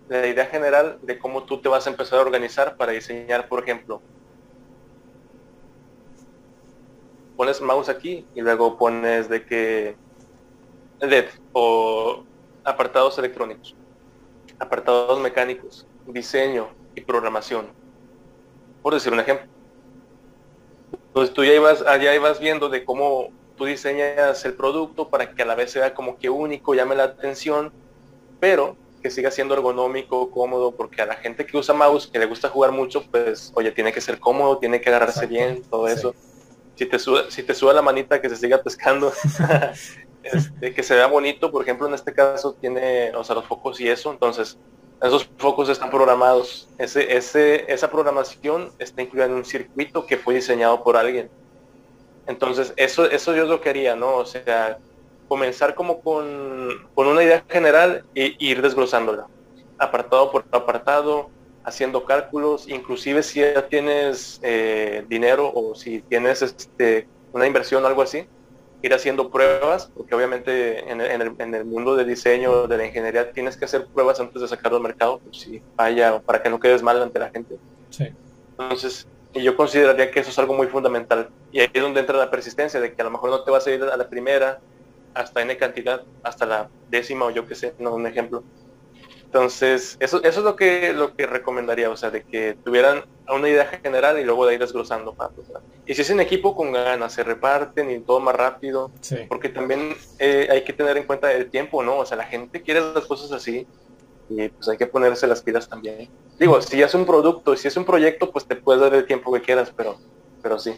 la idea general de cómo tú te vas a empezar a organizar para diseñar, por ejemplo, pones mouse aquí y luego pones de que LED o apartados electrónicos, apartados mecánicos, diseño y programación, por decir un ejemplo. Entonces tú ya ibas, ya ibas viendo de cómo tú diseñas el producto para que a la vez sea como que único, llame la atención pero que siga siendo ergonómico, cómodo, porque a la gente que usa mouse, que le gusta jugar mucho, pues, oye, tiene que ser cómodo, tiene que agarrarse bien, todo eso. Si te, suda, si te suda la manita, que se siga pescando, este, que se vea bonito, por ejemplo, en este caso tiene, o sea, los focos y eso, entonces, esos focos están programados. Ese, ese, esa programación está incluida en un circuito que fue diseñado por alguien. Entonces, eso, eso yo lo quería, ¿no? O sea, comenzar como con, una idea general e ir desglosándola, apartado por apartado, haciendo cálculos, inclusive si ya tienes eh, dinero o si tienes este, una inversión o algo así, ir haciendo pruebas, porque obviamente en el, mundo del diseño, de la ingeniería, tienes que hacer pruebas antes de sacarlo al mercado, pues si falla o para que no quedes mal ante la gente. Entonces, y yo consideraría que eso es algo muy fundamental. Y ahí es donde entra la persistencia, de que a lo mejor no te vas a ir a la primera, hasta N cantidad, hasta la décima o yo qué sé, no un ejemplo. Entonces, eso, eso es lo que, lo que recomendaría, o sea, de que tuvieran una idea general y luego de ir desglosando para Y si es en equipo con ganas, se reparten y todo más rápido, porque también eh, hay que tener en cuenta el tiempo, ¿no? O sea, la gente quiere las cosas así y pues hay que ponerse las pilas también. Digo, si es un producto, si es un proyecto, pues te puedes dar el tiempo que quieras, pero, pero sí.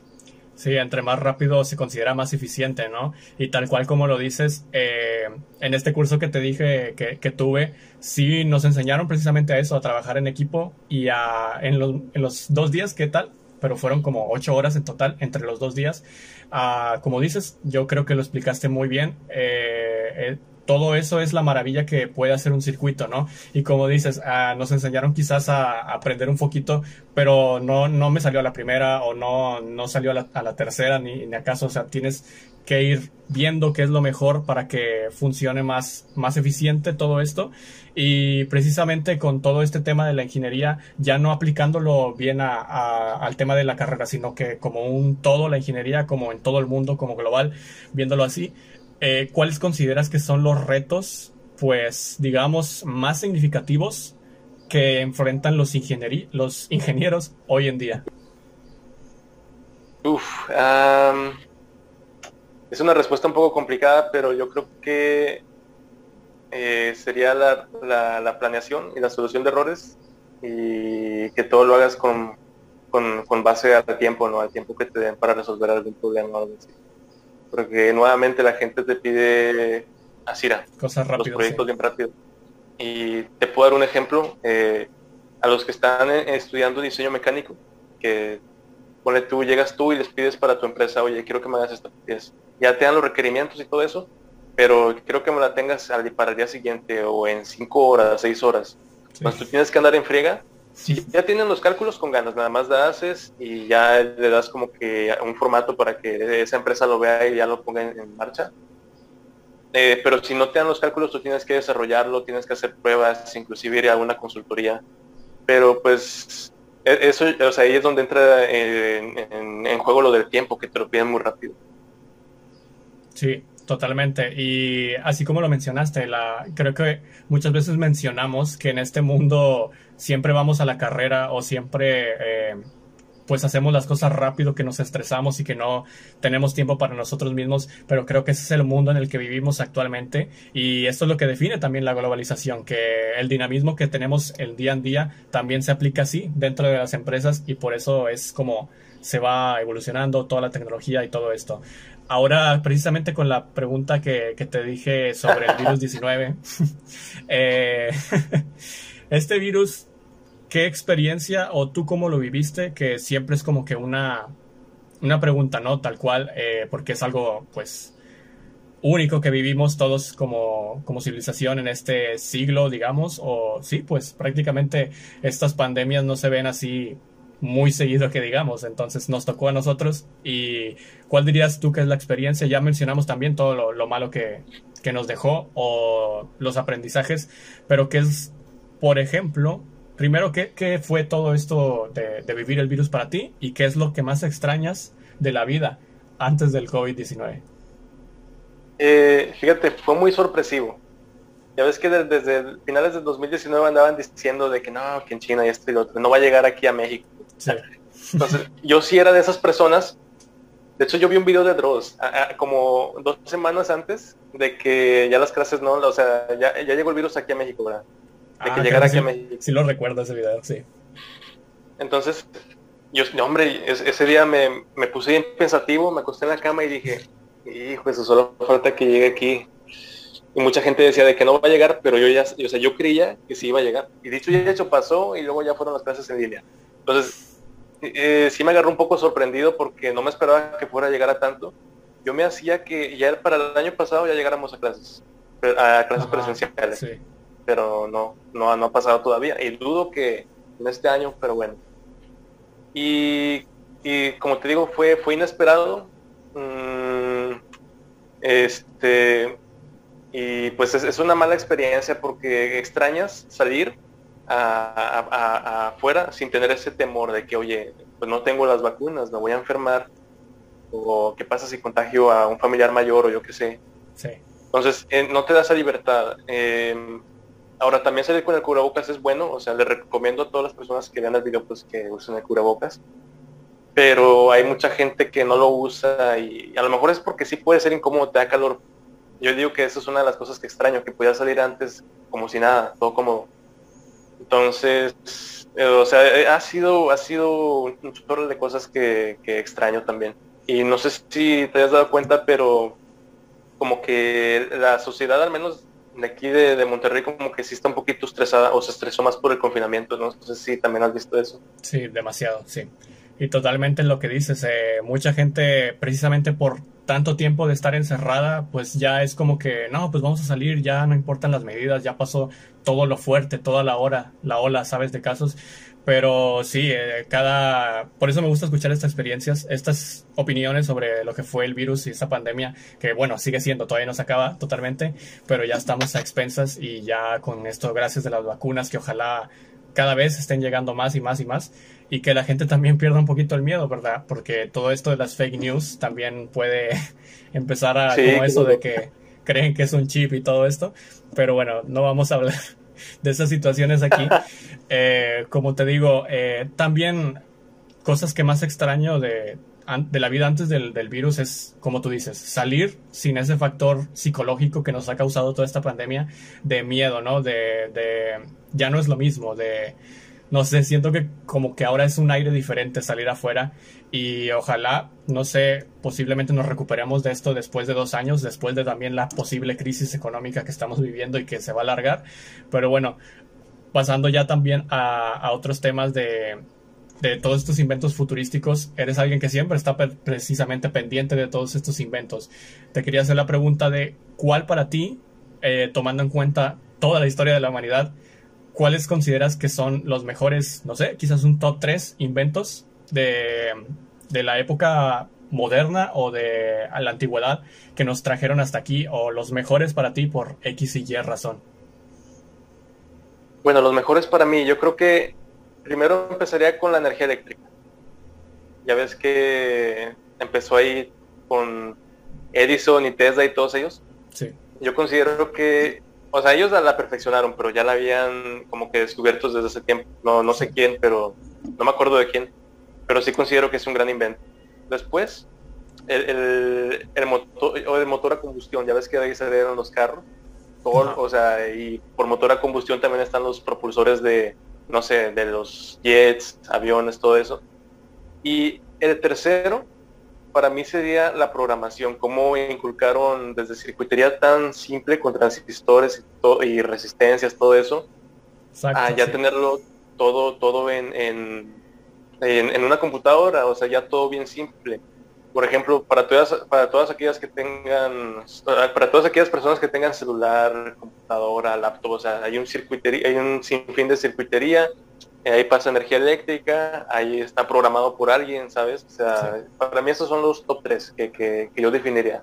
Sí, entre más rápido se considera más eficiente, ¿no? Y tal cual como lo dices, eh, en este curso que te dije que, tuve, sí nos enseñaron precisamente a eso, a trabajar en equipo y a, en, los, en los dos días, ¿qué tal? Pero fueron como ocho horas en total entre los dos días. Ah, como dices, yo creo que lo explicaste muy bien. Eh, eh, todo eso es la maravilla que puede hacer un circuito, ¿no? Y como dices, ah, nos enseñaron quizás a, aprender un poquito, pero no, no me salió a la primera o no, no salió a la, tercera ni, ni acaso, o sea, tienes que ir viendo qué es lo mejor para que funcione más, más eficiente todo esto. Y precisamente con todo este tema de la ingeniería, ya no aplicándolo bien al tema de la carrera, sino que como un todo, la ingeniería, como en todo el mundo, como global, viéndolo así, eh, ¿cuáles consideras que son los retos, pues, digamos, más significativos que enfrentan los, los ingenieros hoy en día? Uf, es una respuesta un poco complicada, pero yo creo que eh, sería la, planeación y la solución de errores y que todo lo hagas con, con, base al tiempo, ¿no? Al tiempo que te den para resolver algún problema porque nuevamente la gente te pide así cosas rápidas, los proyectos bien rápido. Y te puedo dar un ejemplo, eh, a los que están eh, estudiando diseño mecánico, que pone tú, llegas tú y les pides para tu empresa, oye, quiero que me hagas esta pieza. Ya te dan los requerimientos y todo eso, pero quiero que me la tengas para el día siguiente o en cinco horas, seis horas. Pues tú tienes que andar en friega si ya tienen los cálculos con ganas, nada más da haces y ya le das como que un formato para que esa empresa lo vea y ya lo ponga en, marcha. Eh, pero si no te dan los cálculos, tú tienes que desarrollarlo, tienes que hacer pruebas, inclusive ir a una consultoría. Pero pues e, eso, o sea, ahí es donde entra en, juego lo del tiempo, que te lo piden muy rápido. Sí, Totalmente. Y así como lo mencionaste, la, creo que muchas veces mencionamos que en este mundo siempre vamos a la carrera o siempre eh, pues hacemos las cosas rápido, que nos estresamos y que no tenemos tiempo para nosotros mismos, pero creo que ese es el mundo en el que vivimos actualmente y esto es lo que define también la globalización, que el dinamismo que tenemos el día en día también se aplica así dentro de las empresas y por eso es como se va evolucionando toda la tecnología y todo esto. Ahora, precisamente con la pregunta que, te dije sobre el virus 19, eh, este virus, ¿qué experiencia o tú cómo lo viviste? Que siempre es como que una, una pregunta, ¿no? Tal cual, eh, porque es algo, pues, único que vivimos todos como, como civilización en este siglo, digamos, o sí, pues prácticamente estas pandemias no se ven así muy seguido que digamos, entonces nos tocó a nosotros. ¿Y cuál dirías tú que es la experiencia? Ya mencionamos también todo lo, malo que, nos dejó o los aprendizajes, pero ¿qué es, por ejemplo, primero, ¿qué, fue todo esto de, vivir el virus para ti y qué es lo que más extrañas de la vida antes del COVID-19? Eh, fíjate, fue muy sorpresivo. Ya ves que desde, finales del 2019 andaban diciendo de que no, que en China y esto y lo otro, no va a llegar aquí a México. Entonces, yo sí era de esas personas. De hecho, yo vi un video de Dross como dos semanas antes de que ya las clases no, o sea, ya, llegó el virus aquí a México, ¿verdad? De que ah, llegara aquí a México. Sí lo recuerdo ese video, sí. Entonces, yo, hombre, ese día me, me puse bien pensativo, me acosté en la cama y dije, hijo, eso solo falta que llegue aquí. Y mucha gente decía de que no va a llegar, pero yo ya, o sea, yo creía que sí iba a llegar. Y dicho y hecho pasó y luego ya fueron las clases en línea. Entonces, eh, sí me agarró un poco sorprendido porque no me esperaba que fuera a llegar a tanto. Yo me hacía que ya para el año pasado ya llegáramos a clases, a clases presenciales. Pero no, no, ha pasado todavía. Y dudo que en este año, pero bueno. Y, como te digo, fue, fue inesperado. Mm, este, y pues es, una mala experiencia porque extrañas salir afuera sin tener ese temor de que, oye, pues no tengo las vacunas, me voy a enfermar, o qué pasa si contagio a un familiar mayor o yo qué sé. Entonces, eh, no te da esa libertad. Em, ahora, también salir con el cubrebocas es bueno, o sea, le recomiendo a todas las personas que vean el video pues que usen el cubrebocas, pero hay mucha gente que no lo usa y a lo mejor es porque sí puede ser incómodo, te da calor. Yo digo que eso es una de las cosas que extraño, que podía salir antes como si nada, todo como entonces, eh, o sea, eh, ha sido, ha sido un chorro de cosas que, extraño también. Y no sé si te has dado cuenta, pero como que la sociedad, al menos de aquí de, Monterrey, como que sí está un poquito estresada o se estresó más por el confinamiento. No sé si también has visto eso. Sí, demasiado, sí. Y totalmente en lo que dices, eh, mucha gente precisamente por tanto tiempo de estar encerrada, pues ya es como que, no, pues vamos a salir, ya no importan las medidas, ya pasó todo lo fuerte, toda la hora, la ola, sabes, de casos. Pero sí, eh, cada... Por eso me gusta escuchar estas experiencias, estas opiniones sobre lo que fue el virus y esta pandemia, que bueno, sigue siendo, todavía no se acaba totalmente, pero ya estamos a expensas y ya con esto, gracias a las vacunas, que ojalá cada vez estén llegando más y más y más y que la gente también pierda un poquito el miedo, ¿verdad? Porque todo esto de las fake news también puede empezar a como eso de que creen que es un chip y todo esto, pero bueno, no vamos a hablar de esas situaciones aquí. Eh, como te digo, eh, también cosas que más extraño de, de la vida antes del, del, virus es, como tú dices, salir sin ese factor psicológico que nos ha causado toda esta pandemia de miedo, ¿no? De, de ya no es lo mismo, de no sé, siento que como que ahora es un aire diferente salir afuera y ojalá, no sé, posiblemente nos recuperemos de esto después de dos años, después de también la posible crisis económica que estamos viviendo y que se va a alargar. Pero bueno, pasando ya también a, otros temas de, de todos estos inventos futurísticos, eres alguien que siempre está precisamente pendiente de todos estos inventos. Te quería hacer la pregunta de cuál para ti, eh, tomando en cuenta toda la historia de la humanidad, ¿cuáles consideras que son los mejores, no sé, quizás un top 3 inventos de, la época moderna o de la antigüedad que nos trajeron hasta aquí o los mejores para ti por X y Y razón? Bueno, los mejores para mí, yo creo que primero empezaría con la energía eléctrica. Ya ves que empezó ahí con Edison y Tesla y todos ellos. Sí. Yo considero que, o sea, ellos la, perfeccionaron, pero ya la habían como que descubierto desde hace tiempo. No, no sé quién, pero no me acuerdo de quién. Pero sí considero que es un gran invento. Después, el, el, motor, o el motor a combustión, ya ves que ahí salieron los carros. Todo, o sea, y por motor a combustión también están los propulsores de, no sé, de los jets, aviones, todo eso. Y el tercero, para mí sería la programación, cómo inculcaron desde circuitería tan simple con transistores y, resistencias, todo eso, a ya tenerlo todo, todo en, en, en, una computadora, o sea, ya todo bien simple. Por ejemplo, para todas, para todas aquellas que tengan, para todas aquellas personas que tengan celular, computadora, laptop, o sea, hay un circuitería, hay un sinfín de circuitería, ahí pasa energía eléctrica, ahí está programado por alguien, ¿sabes? O sea, para mí esos son los top tres que, que, yo definiría.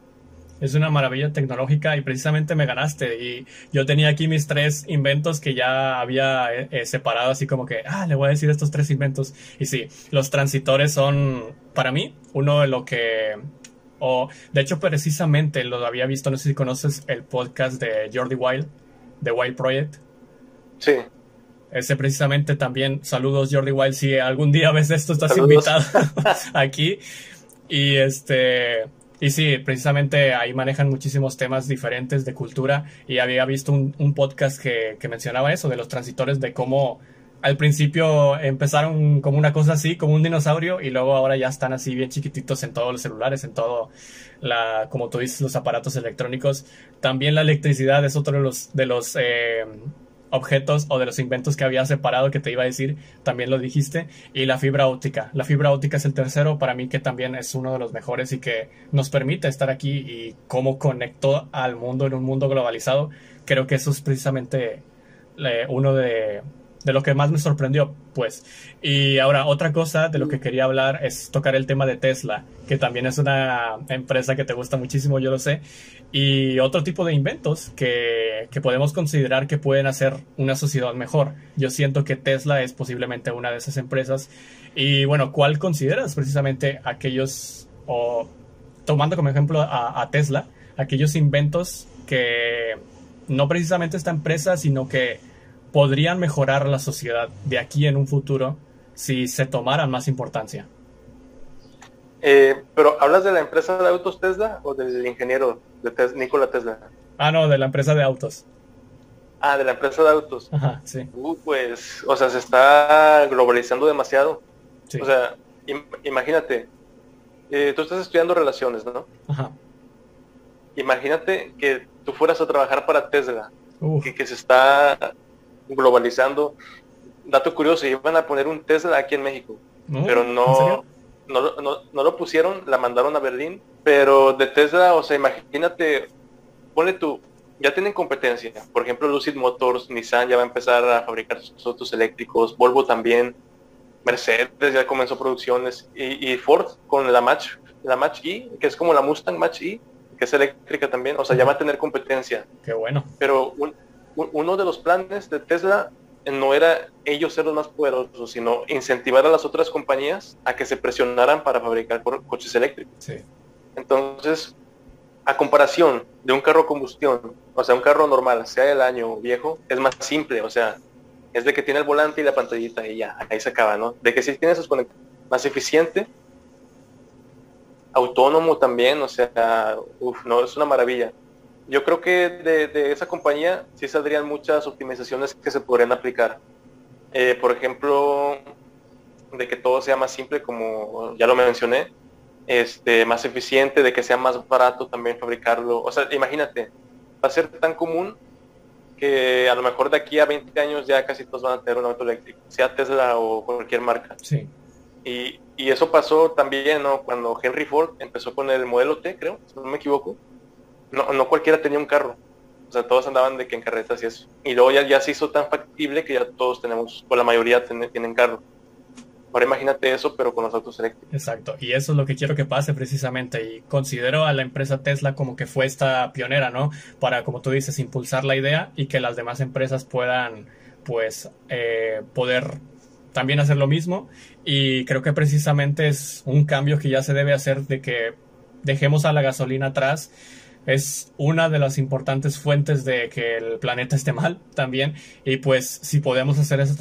Es una maravilla tecnológica y precisamente me ganaste. Y yo tenía aquí mis tres inventos que ya había eh, eh, separado, así como que, ah, le voy a decir estos tres inventos. Y sí, los transitores son, para mí, uno de lo que o de hecho precisamente lo había visto, no sé si conoces el podcast de Jordi Wild, de Wild Project. Sí. Ese precisamente también, saludos Jordi Wild, si algún día ves esto estás invitado aquí. Y este, y sí, precisamente ahí manejan muchísimos temas diferentes de cultura y había visto un, podcast que, que, mencionaba eso, de los transitores, de cómo al principio empezaron como una cosa así, como un dinosaurio, y luego ahora ya están así bien chiquititos en todos los celulares, en todo, la, como tú dices, los aparatos electrónicos. También la electricidad es otro de los, de los eh, objetos o de los inventos que había separado que te iba a decir, también lo dijiste, y la fibra óptica. La fibra óptica es el tercero para mí que también es uno de los mejores y que nos permite estar aquí y cómo conectó al mundo en un mundo globalizado. Creo que eso es precisamente eh, uno de, de lo que más me sorprendió, pues. Y ahora, otra cosa de lo que quería hablar es tocar el tema de Tesla, que también es una empresa que te gusta muchísimo, yo lo sé, y otro tipo de inventos que, que podemos considerar que pueden hacer una sociedad mejor. Yo siento que Tesla es posiblemente una de esas empresas. Y bueno, ¿cuál consideras precisamente aquellos, o tomando como ejemplo a, a Tesla, aquellos inventos que no precisamente esta empresa, sino que podrían mejorar la sociedad de aquí en un futuro si se tomaran más importancia. Eh, pero, ¿hablas de la empresa de autos Tesla o del ingeniero de Nikola Tesla? Ah, no, de la empresa de autos. Ah, de la empresa de autos. Ajá, sí. Uh, pues, o sea, se está globalizando demasiado. O sea, imagínate, eh, tú estás estudiando relaciones, ¿no? Ajá. Imagínate que tú fueras a trabajar para Tesla, que, que se está globalizando. Dato curioso, iban a poner un Tesla aquí en México, pero no, no, no, lo pusieron, la mandaron a Berlín, pero de Tesla, o sea, imagínate, pone tú, ya tienen competencia, por ejemplo, Lucid Motors, Nissan ya va a empezar a fabricar sus autos eléctricos, Volvo también, Mercedes ya comenzó producciones, y, Ford con la Match, la Match E, que es como la Mustang Match E, que es eléctrica también, o sea, ya va a tener competencia. Qué bueno. Pero un, uno de los planes de Tesla no era ellos ser los más poderosos, sino incentivar a las otras compañías a que se presionaran para fabricar coches eléctricos. Entonces, a comparación de un carro combustión, o sea, un carro normal, sea el año viejo, es más simple, o sea, es de que tiene el volante y la pantallita y ya, ahí se acaba, ¿no? De que si tiene esos conectores, más eficiente, autónomo también, o sea, no, es una maravilla yo creo que de, esa compañía sí saldrían muchas optimizaciones que se podrían aplicar. Eh, por ejemplo, de que todo sea más simple, como ya lo mencioné, este, más eficiente, de que sea más barato también fabricarlo. O sea, imagínate, va a ser tan común que a lo mejor de aquí a 20 años ya casi todos van a tener un auto eléctrico, sea Tesla o cualquier marca. Sí. Y, y eso pasó también, ¿no? Cuando Henry Ford empezó con el modelo T, creo, si no me equivoco no, no cualquiera tenía un carro. O sea, todos andaban de que en carretas y eso. Y luego ya, ya se hizo tan factible que ya todos tenemos, o la mayoría tienen carro. Ahora imagínate eso, pero con los autos eléctricos. Exacto, y eso es lo que quiero que pase precisamente. Y considero a la empresa Tesla como que fue esta pionera, ¿no? Para, como tú dices, impulsar la idea y que las demás empresas puedan, pues, eh, poder también hacer lo mismo. Y creo que precisamente es un cambio que ya se debe hacer de que dejemos a la gasolina atrás es una de las importantes fuentes de que el planeta esté mal también. Y pues si podemos hacer esa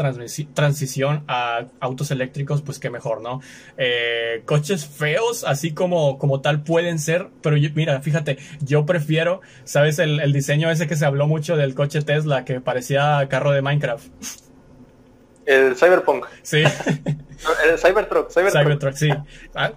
transición a autos eléctricos, pues qué mejor, ¿no? Eh, coches feos, así como, como tal, pueden ser, pero mira, fíjate, yo prefiero, ¿sabes? El, el diseño ese que se habló mucho del coche Tesla que parecía carro de Minecraft. El Cyberpunk. Sí. el Cybertruck, Cybertruck. sí. Ah,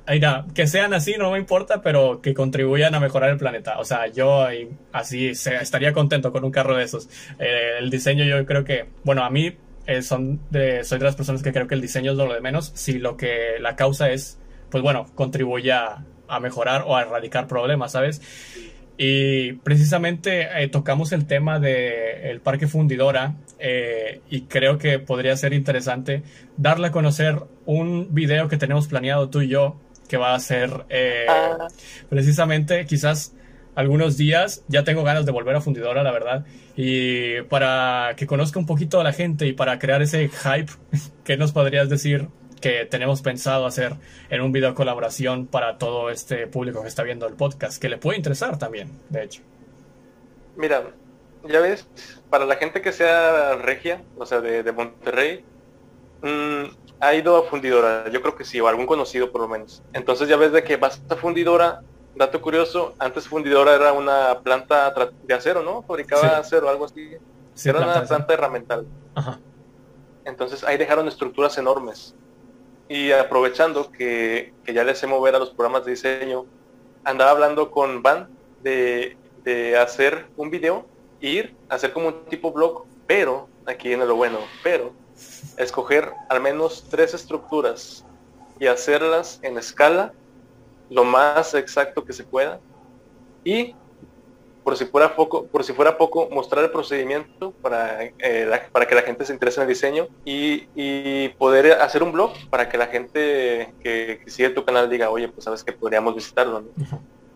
que sean así no me importa, pero que contribuyan a mejorar el planeta. O sea, yo así estaría contento con un carro de esos. Eh, el diseño yo creo que, bueno, a mí eh, son de, soy de las personas que creo que el diseño es lo de menos. Si lo que la causa es, pues bueno, contribuye a, a mejorar o a erradicar problemas, ¿sabes? Y precisamente eh, tocamos el tema del parque fundidora eh, y creo que podría ser interesante darle a conocer un video que tenemos planeado tú y yo que va a ser eh, ah. precisamente quizás algunos días. Ya tengo ganas de volver a fundidora, la verdad. Y para que conozca un poquito a la gente y para crear ese hype, ¿qué nos podrías decir que tenemos pensado hacer en un video colaboración para todo este público que está viendo el podcast, que le puede interesar también, de hecho. Mira, ya ves, para la gente que sea regia, o sea, de, Monterrey, mm, ha ido a fundidora, yo creo que sí, o algún conocido por lo menos. Entonces ya ves de que vas a fundidora, dato curioso, antes fundidora era una planta de acero, ¿no? Fabricaba acero, algo así. era una planta herramental. Ajá. Entonces ahí dejaron estructuras enormes. Y aprovechando que, ya les sé mover a los programas de diseño, andaba hablando con Van de, hacer un video, ir, hacer como un tipo blog, pero, aquí viene lo bueno, pero escoger al menos tres estructuras y hacerlas en escala lo más exacto que se pueda y por si fuera poco, por si fuera poco, mostrar el procedimiento para, eh, para que la gente se interese en el diseño y, poder hacer un blog para que la gente que, sigue tu canal diga, oye, pues sabes que podríamos visitarlo.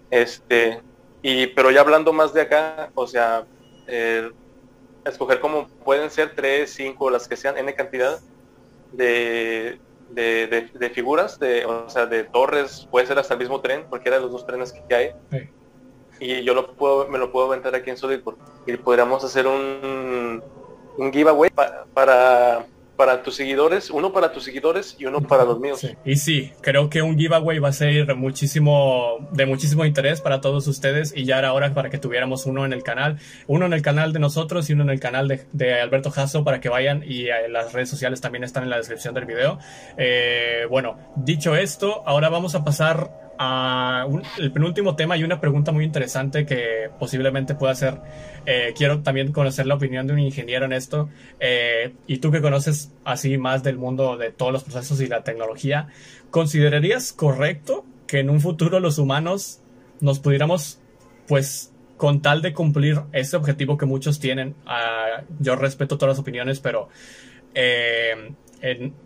Este, y pero ya hablando más de acá, o sea, escoger como pueden ser tres, cinco, las que sean, n cantidad de, de, figuras, de, o sea, de torres, puede ser hasta el mismo tren, cualquiera de los dos trenes que hay y yo lo puedo, me lo puedo aventar aquí en Solid y podríamos hacer un, un giveaway para, para tus seguidores, uno para tus seguidores y uno para los míos. Y sí, creo que un giveaway va a ser muchísimo, de muchísimo interés para todos ustedes y ya era hora para que tuviéramos uno en el canal, uno en el canal de nosotros y uno en el canal de, Alberto Jasso para que vayan y eh, las redes sociales también están en la descripción del video. Eh, bueno, dicho esto, ahora vamos a pasar el penúltimo tema y una pregunta muy interesante que posiblemente pueda ser, eh, quiero también conocer la opinión de un ingeniero en esto, eh, y tú que conoces así más del mundo de todos los procesos y la tecnología, ¿considerarías correcto que en un futuro los humanos nos pudiéramos, pues, con tal de cumplir ese objetivo que muchos tienen, ah, yo respeto todas las opiniones, pero... Eh,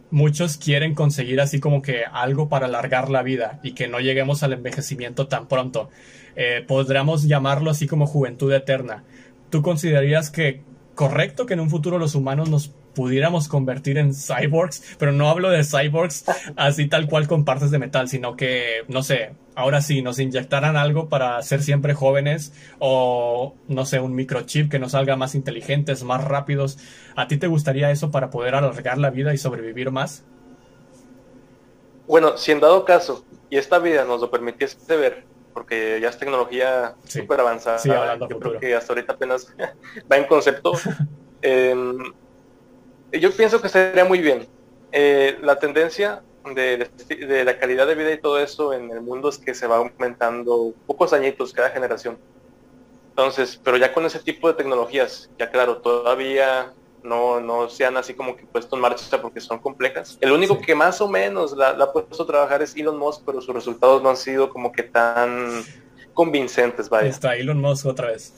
muchos quieren conseguir así como que algo para alargar la vida y que no lleguemos al envejecimiento tan pronto. Eh, podríamos llamarlo así como juventud eterna. ¿Tú considerarías que correcto que en un futuro los humanos nos pudiéramos convertir en cyborgs, pero no hablo de cyborgs así tal cual con partes de metal, sino que, no sé, ahora sí, nos inyectaran algo para ser siempre jóvenes o, no sé, un microchip que nos haga más inteligentes, más rápidos. ¿A ti te gustaría eso para poder alargar la vida y sobrevivir más? Bueno, si en dado caso, y esta vida nos lo permitiese ver, porque ya es tecnología súper avanzada, yo creo que hasta ahorita apenas va en concepto. Em, yo pienso que sería muy bien. Eh, la tendencia de, la calidad de vida y todo eso en el mundo es que se va aumentando pocos añitos cada generación. Entonces, pero ya con ese tipo de tecnologías, ya claro, todavía no, no se han así como que puesto en marcha porque son complejas. El único que más o menos la, la, ha puesto a trabajar es Elon Musk, pero sus resultados no han sido como que tan convincentes, vaya. Está Elon Musk otra vez.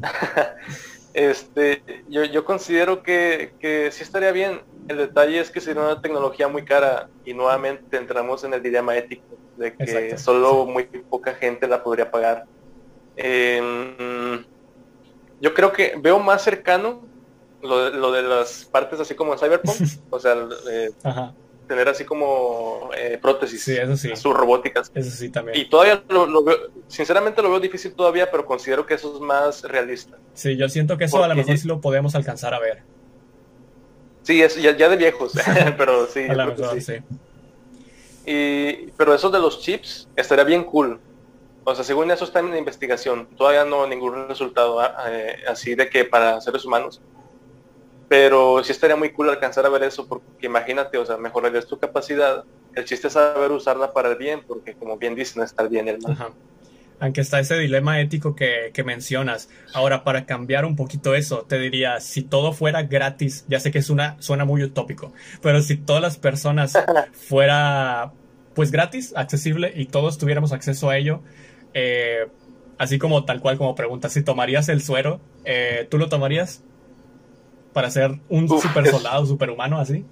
este, yo, yo considero que, que sí estaría bien. El detalle es que sería una tecnología muy cara y nuevamente entramos en el dilema ético de que solo muy poca gente la podría pagar. Em, yo creo que veo más cercano lo de, lo de las partes así como Cyberpunk, o sea, eh, tener así como eh, prótesis. Sí, eso sí. Sus robóticas. Eso sí también. Y todavía lo, veo, sinceramente lo veo difícil todavía, pero considero que eso es más realista. Sí, yo siento que eso a lo mejor sí lo podemos alcanzar a ver. Sí, es ya, de viejos, pero sí. A lo mejor, sí. Y, pero eso de los chips estaría bien cool. O sea, según eso está en investigación. Todavía no ningún resultado ah, eh, así de que para seres humanos. Pero sí estaría muy cool alcanzar a ver eso, porque imagínate, o sea, mejorarías tu capacidad. El chiste es saber usarla para el bien, porque como bien dicen, estar bien el mal. Aunque está ese dilema ético que, que, mencionas. Ahora, para cambiar un poquito eso, te diría, si todo fuera gratis, ya sé que es una, suena muy utópico, pero si todas las personas fuera pues gratis, accesible y todos tuviéramos acceso a ello, eh, así como tal cual como pregunta, si tomarías el suero, eh, ¿tú lo tomarías? Para ser un super soldado, superhumano así.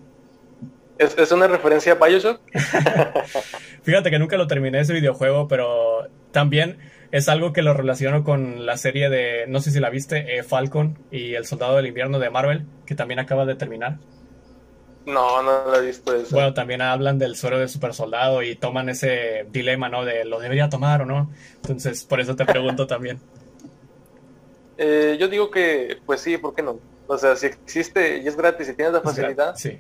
¿Es, una referencia a Bioshock? Fíjate que nunca lo terminé ese videojuego, pero también es algo que lo relaciono con la serie de, no sé si la viste, eh, Falcon y el Soldado del Invierno de Marvel, que también acaba de terminar. No, no lo he visto eso. Bueno, también hablan del suero de super soldado y toman ese dilema, ¿no? De lo debería tomar o no. Entonces, por eso te pregunto también. Eh, yo digo que, pues sí, ¿por qué no? O sea, si existe y es gratis y tienes la facilidad, sí.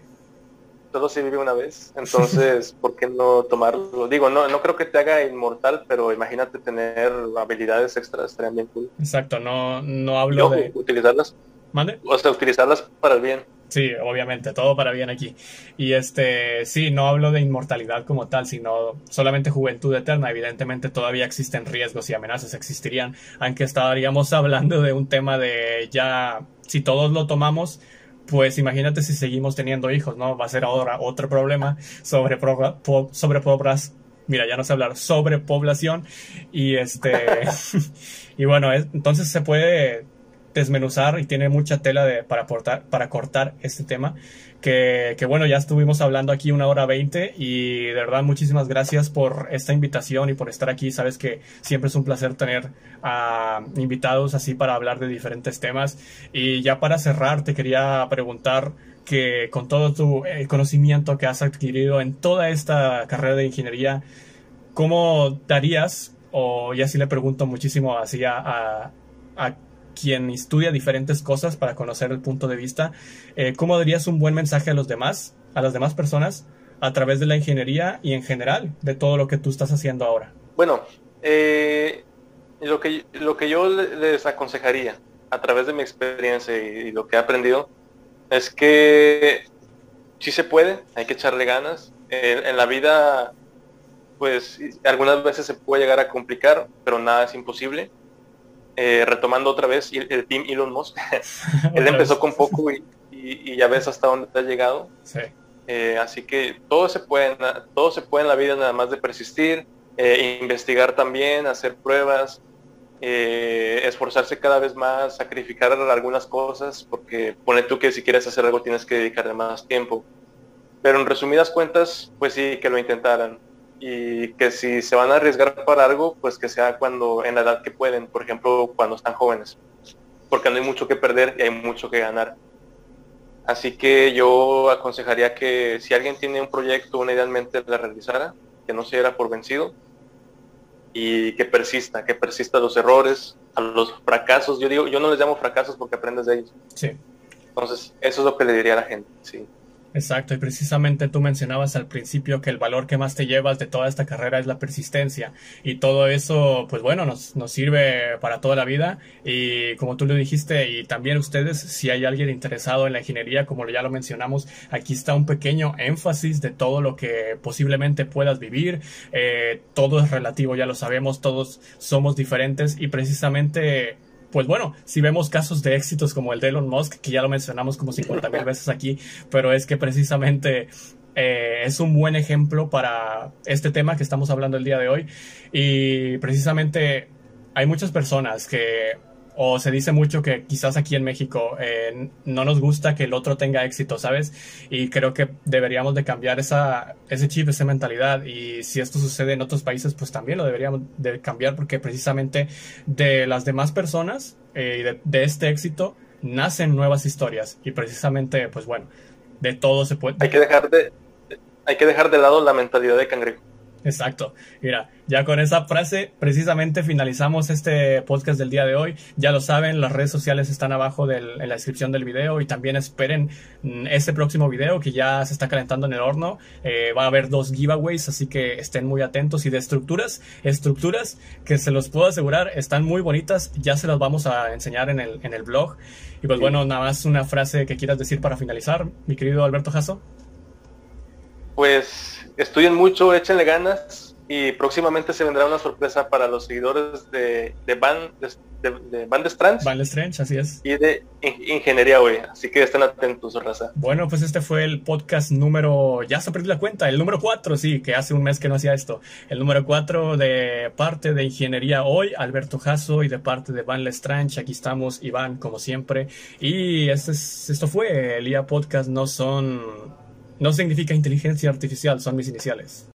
solo se vive una vez. Entonces, ¿por qué no tomarlo? Digo, no, no creo que te haga inmortal, pero imagínate tener habilidades extras, estarían bien cool. Exacto, no, no hablo de... Utilizarlas. ¿Mande? O sea, utilizarlas para el bien. Sí, obviamente, todo para bien aquí. Y este, sí, no hablo de inmortalidad como tal, sino solamente juventud eterna. Evidentemente todavía existen riesgos y amenazas, existirían, aunque estaríamos hablando de un tema de ya, si todos lo tomamos, pues imagínate si seguimos teniendo hijos, ¿no? Va a ser ahora otro problema sobre, sobre pobres, mira, ya no sé hablar, sobrepoblación y este, y bueno, entonces se puede desmenuzar y tiene mucha tela de, para, aportar, para cortar este tema. Que, que, bueno, ya estuvimos hablando aquí una hora veinte y de verdad muchísimas gracias por esta invitación y por estar aquí. Sabes que siempre es un placer tener a invitados así para hablar de diferentes temas. Y ya para cerrar, te quería preguntar que con todo tu eh, conocimiento que has adquirido en toda esta carrera de ingeniería, ¿cómo darías, o ya sí le pregunto muchísimo así a, a, a quien estudia diferentes cosas para conocer el punto de vista, eh, ¿cómo darías un buen mensaje a los demás, a las demás personas, a través de la ingeniería y en general de todo lo que tú estás haciendo ahora? Bueno, eh, lo, que, lo que yo les aconsejaría a través de mi experiencia y, lo que he aprendido es que sí se puede, hay que echarle ganas. en la vida, pues algunas veces se puede llegar a complicar, pero nada es imposible eh, retomando otra vez el, team Elon Musk, él empezó con poco y, ya ves hasta dónde ha llegado. Eh, así que todo se puede, todo se puede en la vida nada más de persistir, eh, investigar también, hacer pruebas, esforzarse cada vez más, sacrificar algunas cosas, porque pone tú que si quieres hacer algo tienes que dedicarle más tiempo. Pero en resumidas cuentas, pues sí, que lo intentaran y que si se van a arriesgar para algo, pues que sea cuando en la edad que pueden, por ejemplo, cuando están jóvenes, porque no hay mucho que perder y hay mucho que ganar. Así que yo aconsejaría que si alguien tiene un proyecto, una idea en mente, la realizara, que no se diera por vencido y que persista, que persista a los errores, a los fracasos. Yo digo, yo no les llamo fracasos porque aprendes de ellos. Sí. Entonces, eso es lo que le diría a la gente, sí. Exacto, y precisamente tú mencionabas al principio que el valor que más te llevas de toda esta carrera es la persistencia y todo eso, pues bueno, nos, nos sirve para toda la vida y como tú lo dijiste y también ustedes, si hay alguien interesado en la ingeniería, como ya lo mencionamos, aquí está un pequeño énfasis de todo lo que posiblemente puedas vivir, eh, todo es relativo, ya lo sabemos, todos somos diferentes y precisamente pues bueno, si vemos casos de éxitos como el de Elon Musk, que ya lo mencionamos como 50 mil veces aquí, pero es que precisamente eh, es un buen ejemplo para este tema que estamos hablando el día de hoy. Y precisamente hay muchas personas que o se dice mucho que quizás aquí en México eh, no nos gusta que el otro tenga éxito, ¿sabes? Y creo que deberíamos de cambiar esa, ese chip, esa mentalidad. Y si esto sucede en otros países, pues también lo deberíamos de cambiar porque precisamente de las demás personas eh, y de, de, este éxito nacen nuevas historias. Y precisamente, pues bueno, de todo se puede... Hay que dejar de... hay que dejar de lado la mentalidad de cangrejo. Exacto. Mira, ya con esa frase precisamente finalizamos este podcast del día de hoy. Ya lo saben, las redes sociales están abajo del, en la descripción del video y también esperen mm, este próximo video que ya se está calentando en el horno. Eh, va a haber dos giveaways, así que estén muy atentos. Y de estructuras, estructuras que se los puedo asegurar están muy bonitas. Ya se las vamos a enseñar en el, en el blog. Y pues bueno, nada más una frase que quieras decir para finalizar, mi querido Alberto Jasso. Pues estudien mucho, échenle ganas y próximamente se vendrá una sorpresa para los seguidores de, de Van de, de, Van Strange. Van Strange, así es. Y de Ingeniería hoy, así que estén atentos, raza. Bueno, pues este fue el podcast número, ya se perdió la cuenta, el número 4, sí, que hace un mes que no hacía esto. El número 4 de parte de Ingeniería hoy, Alberto Jasso, y de parte de Van Lestrange, aquí estamos, Iván, como siempre. Y este es, esto fue el IA Podcast, no son no significa inteligencia artificial, son mis iniciales.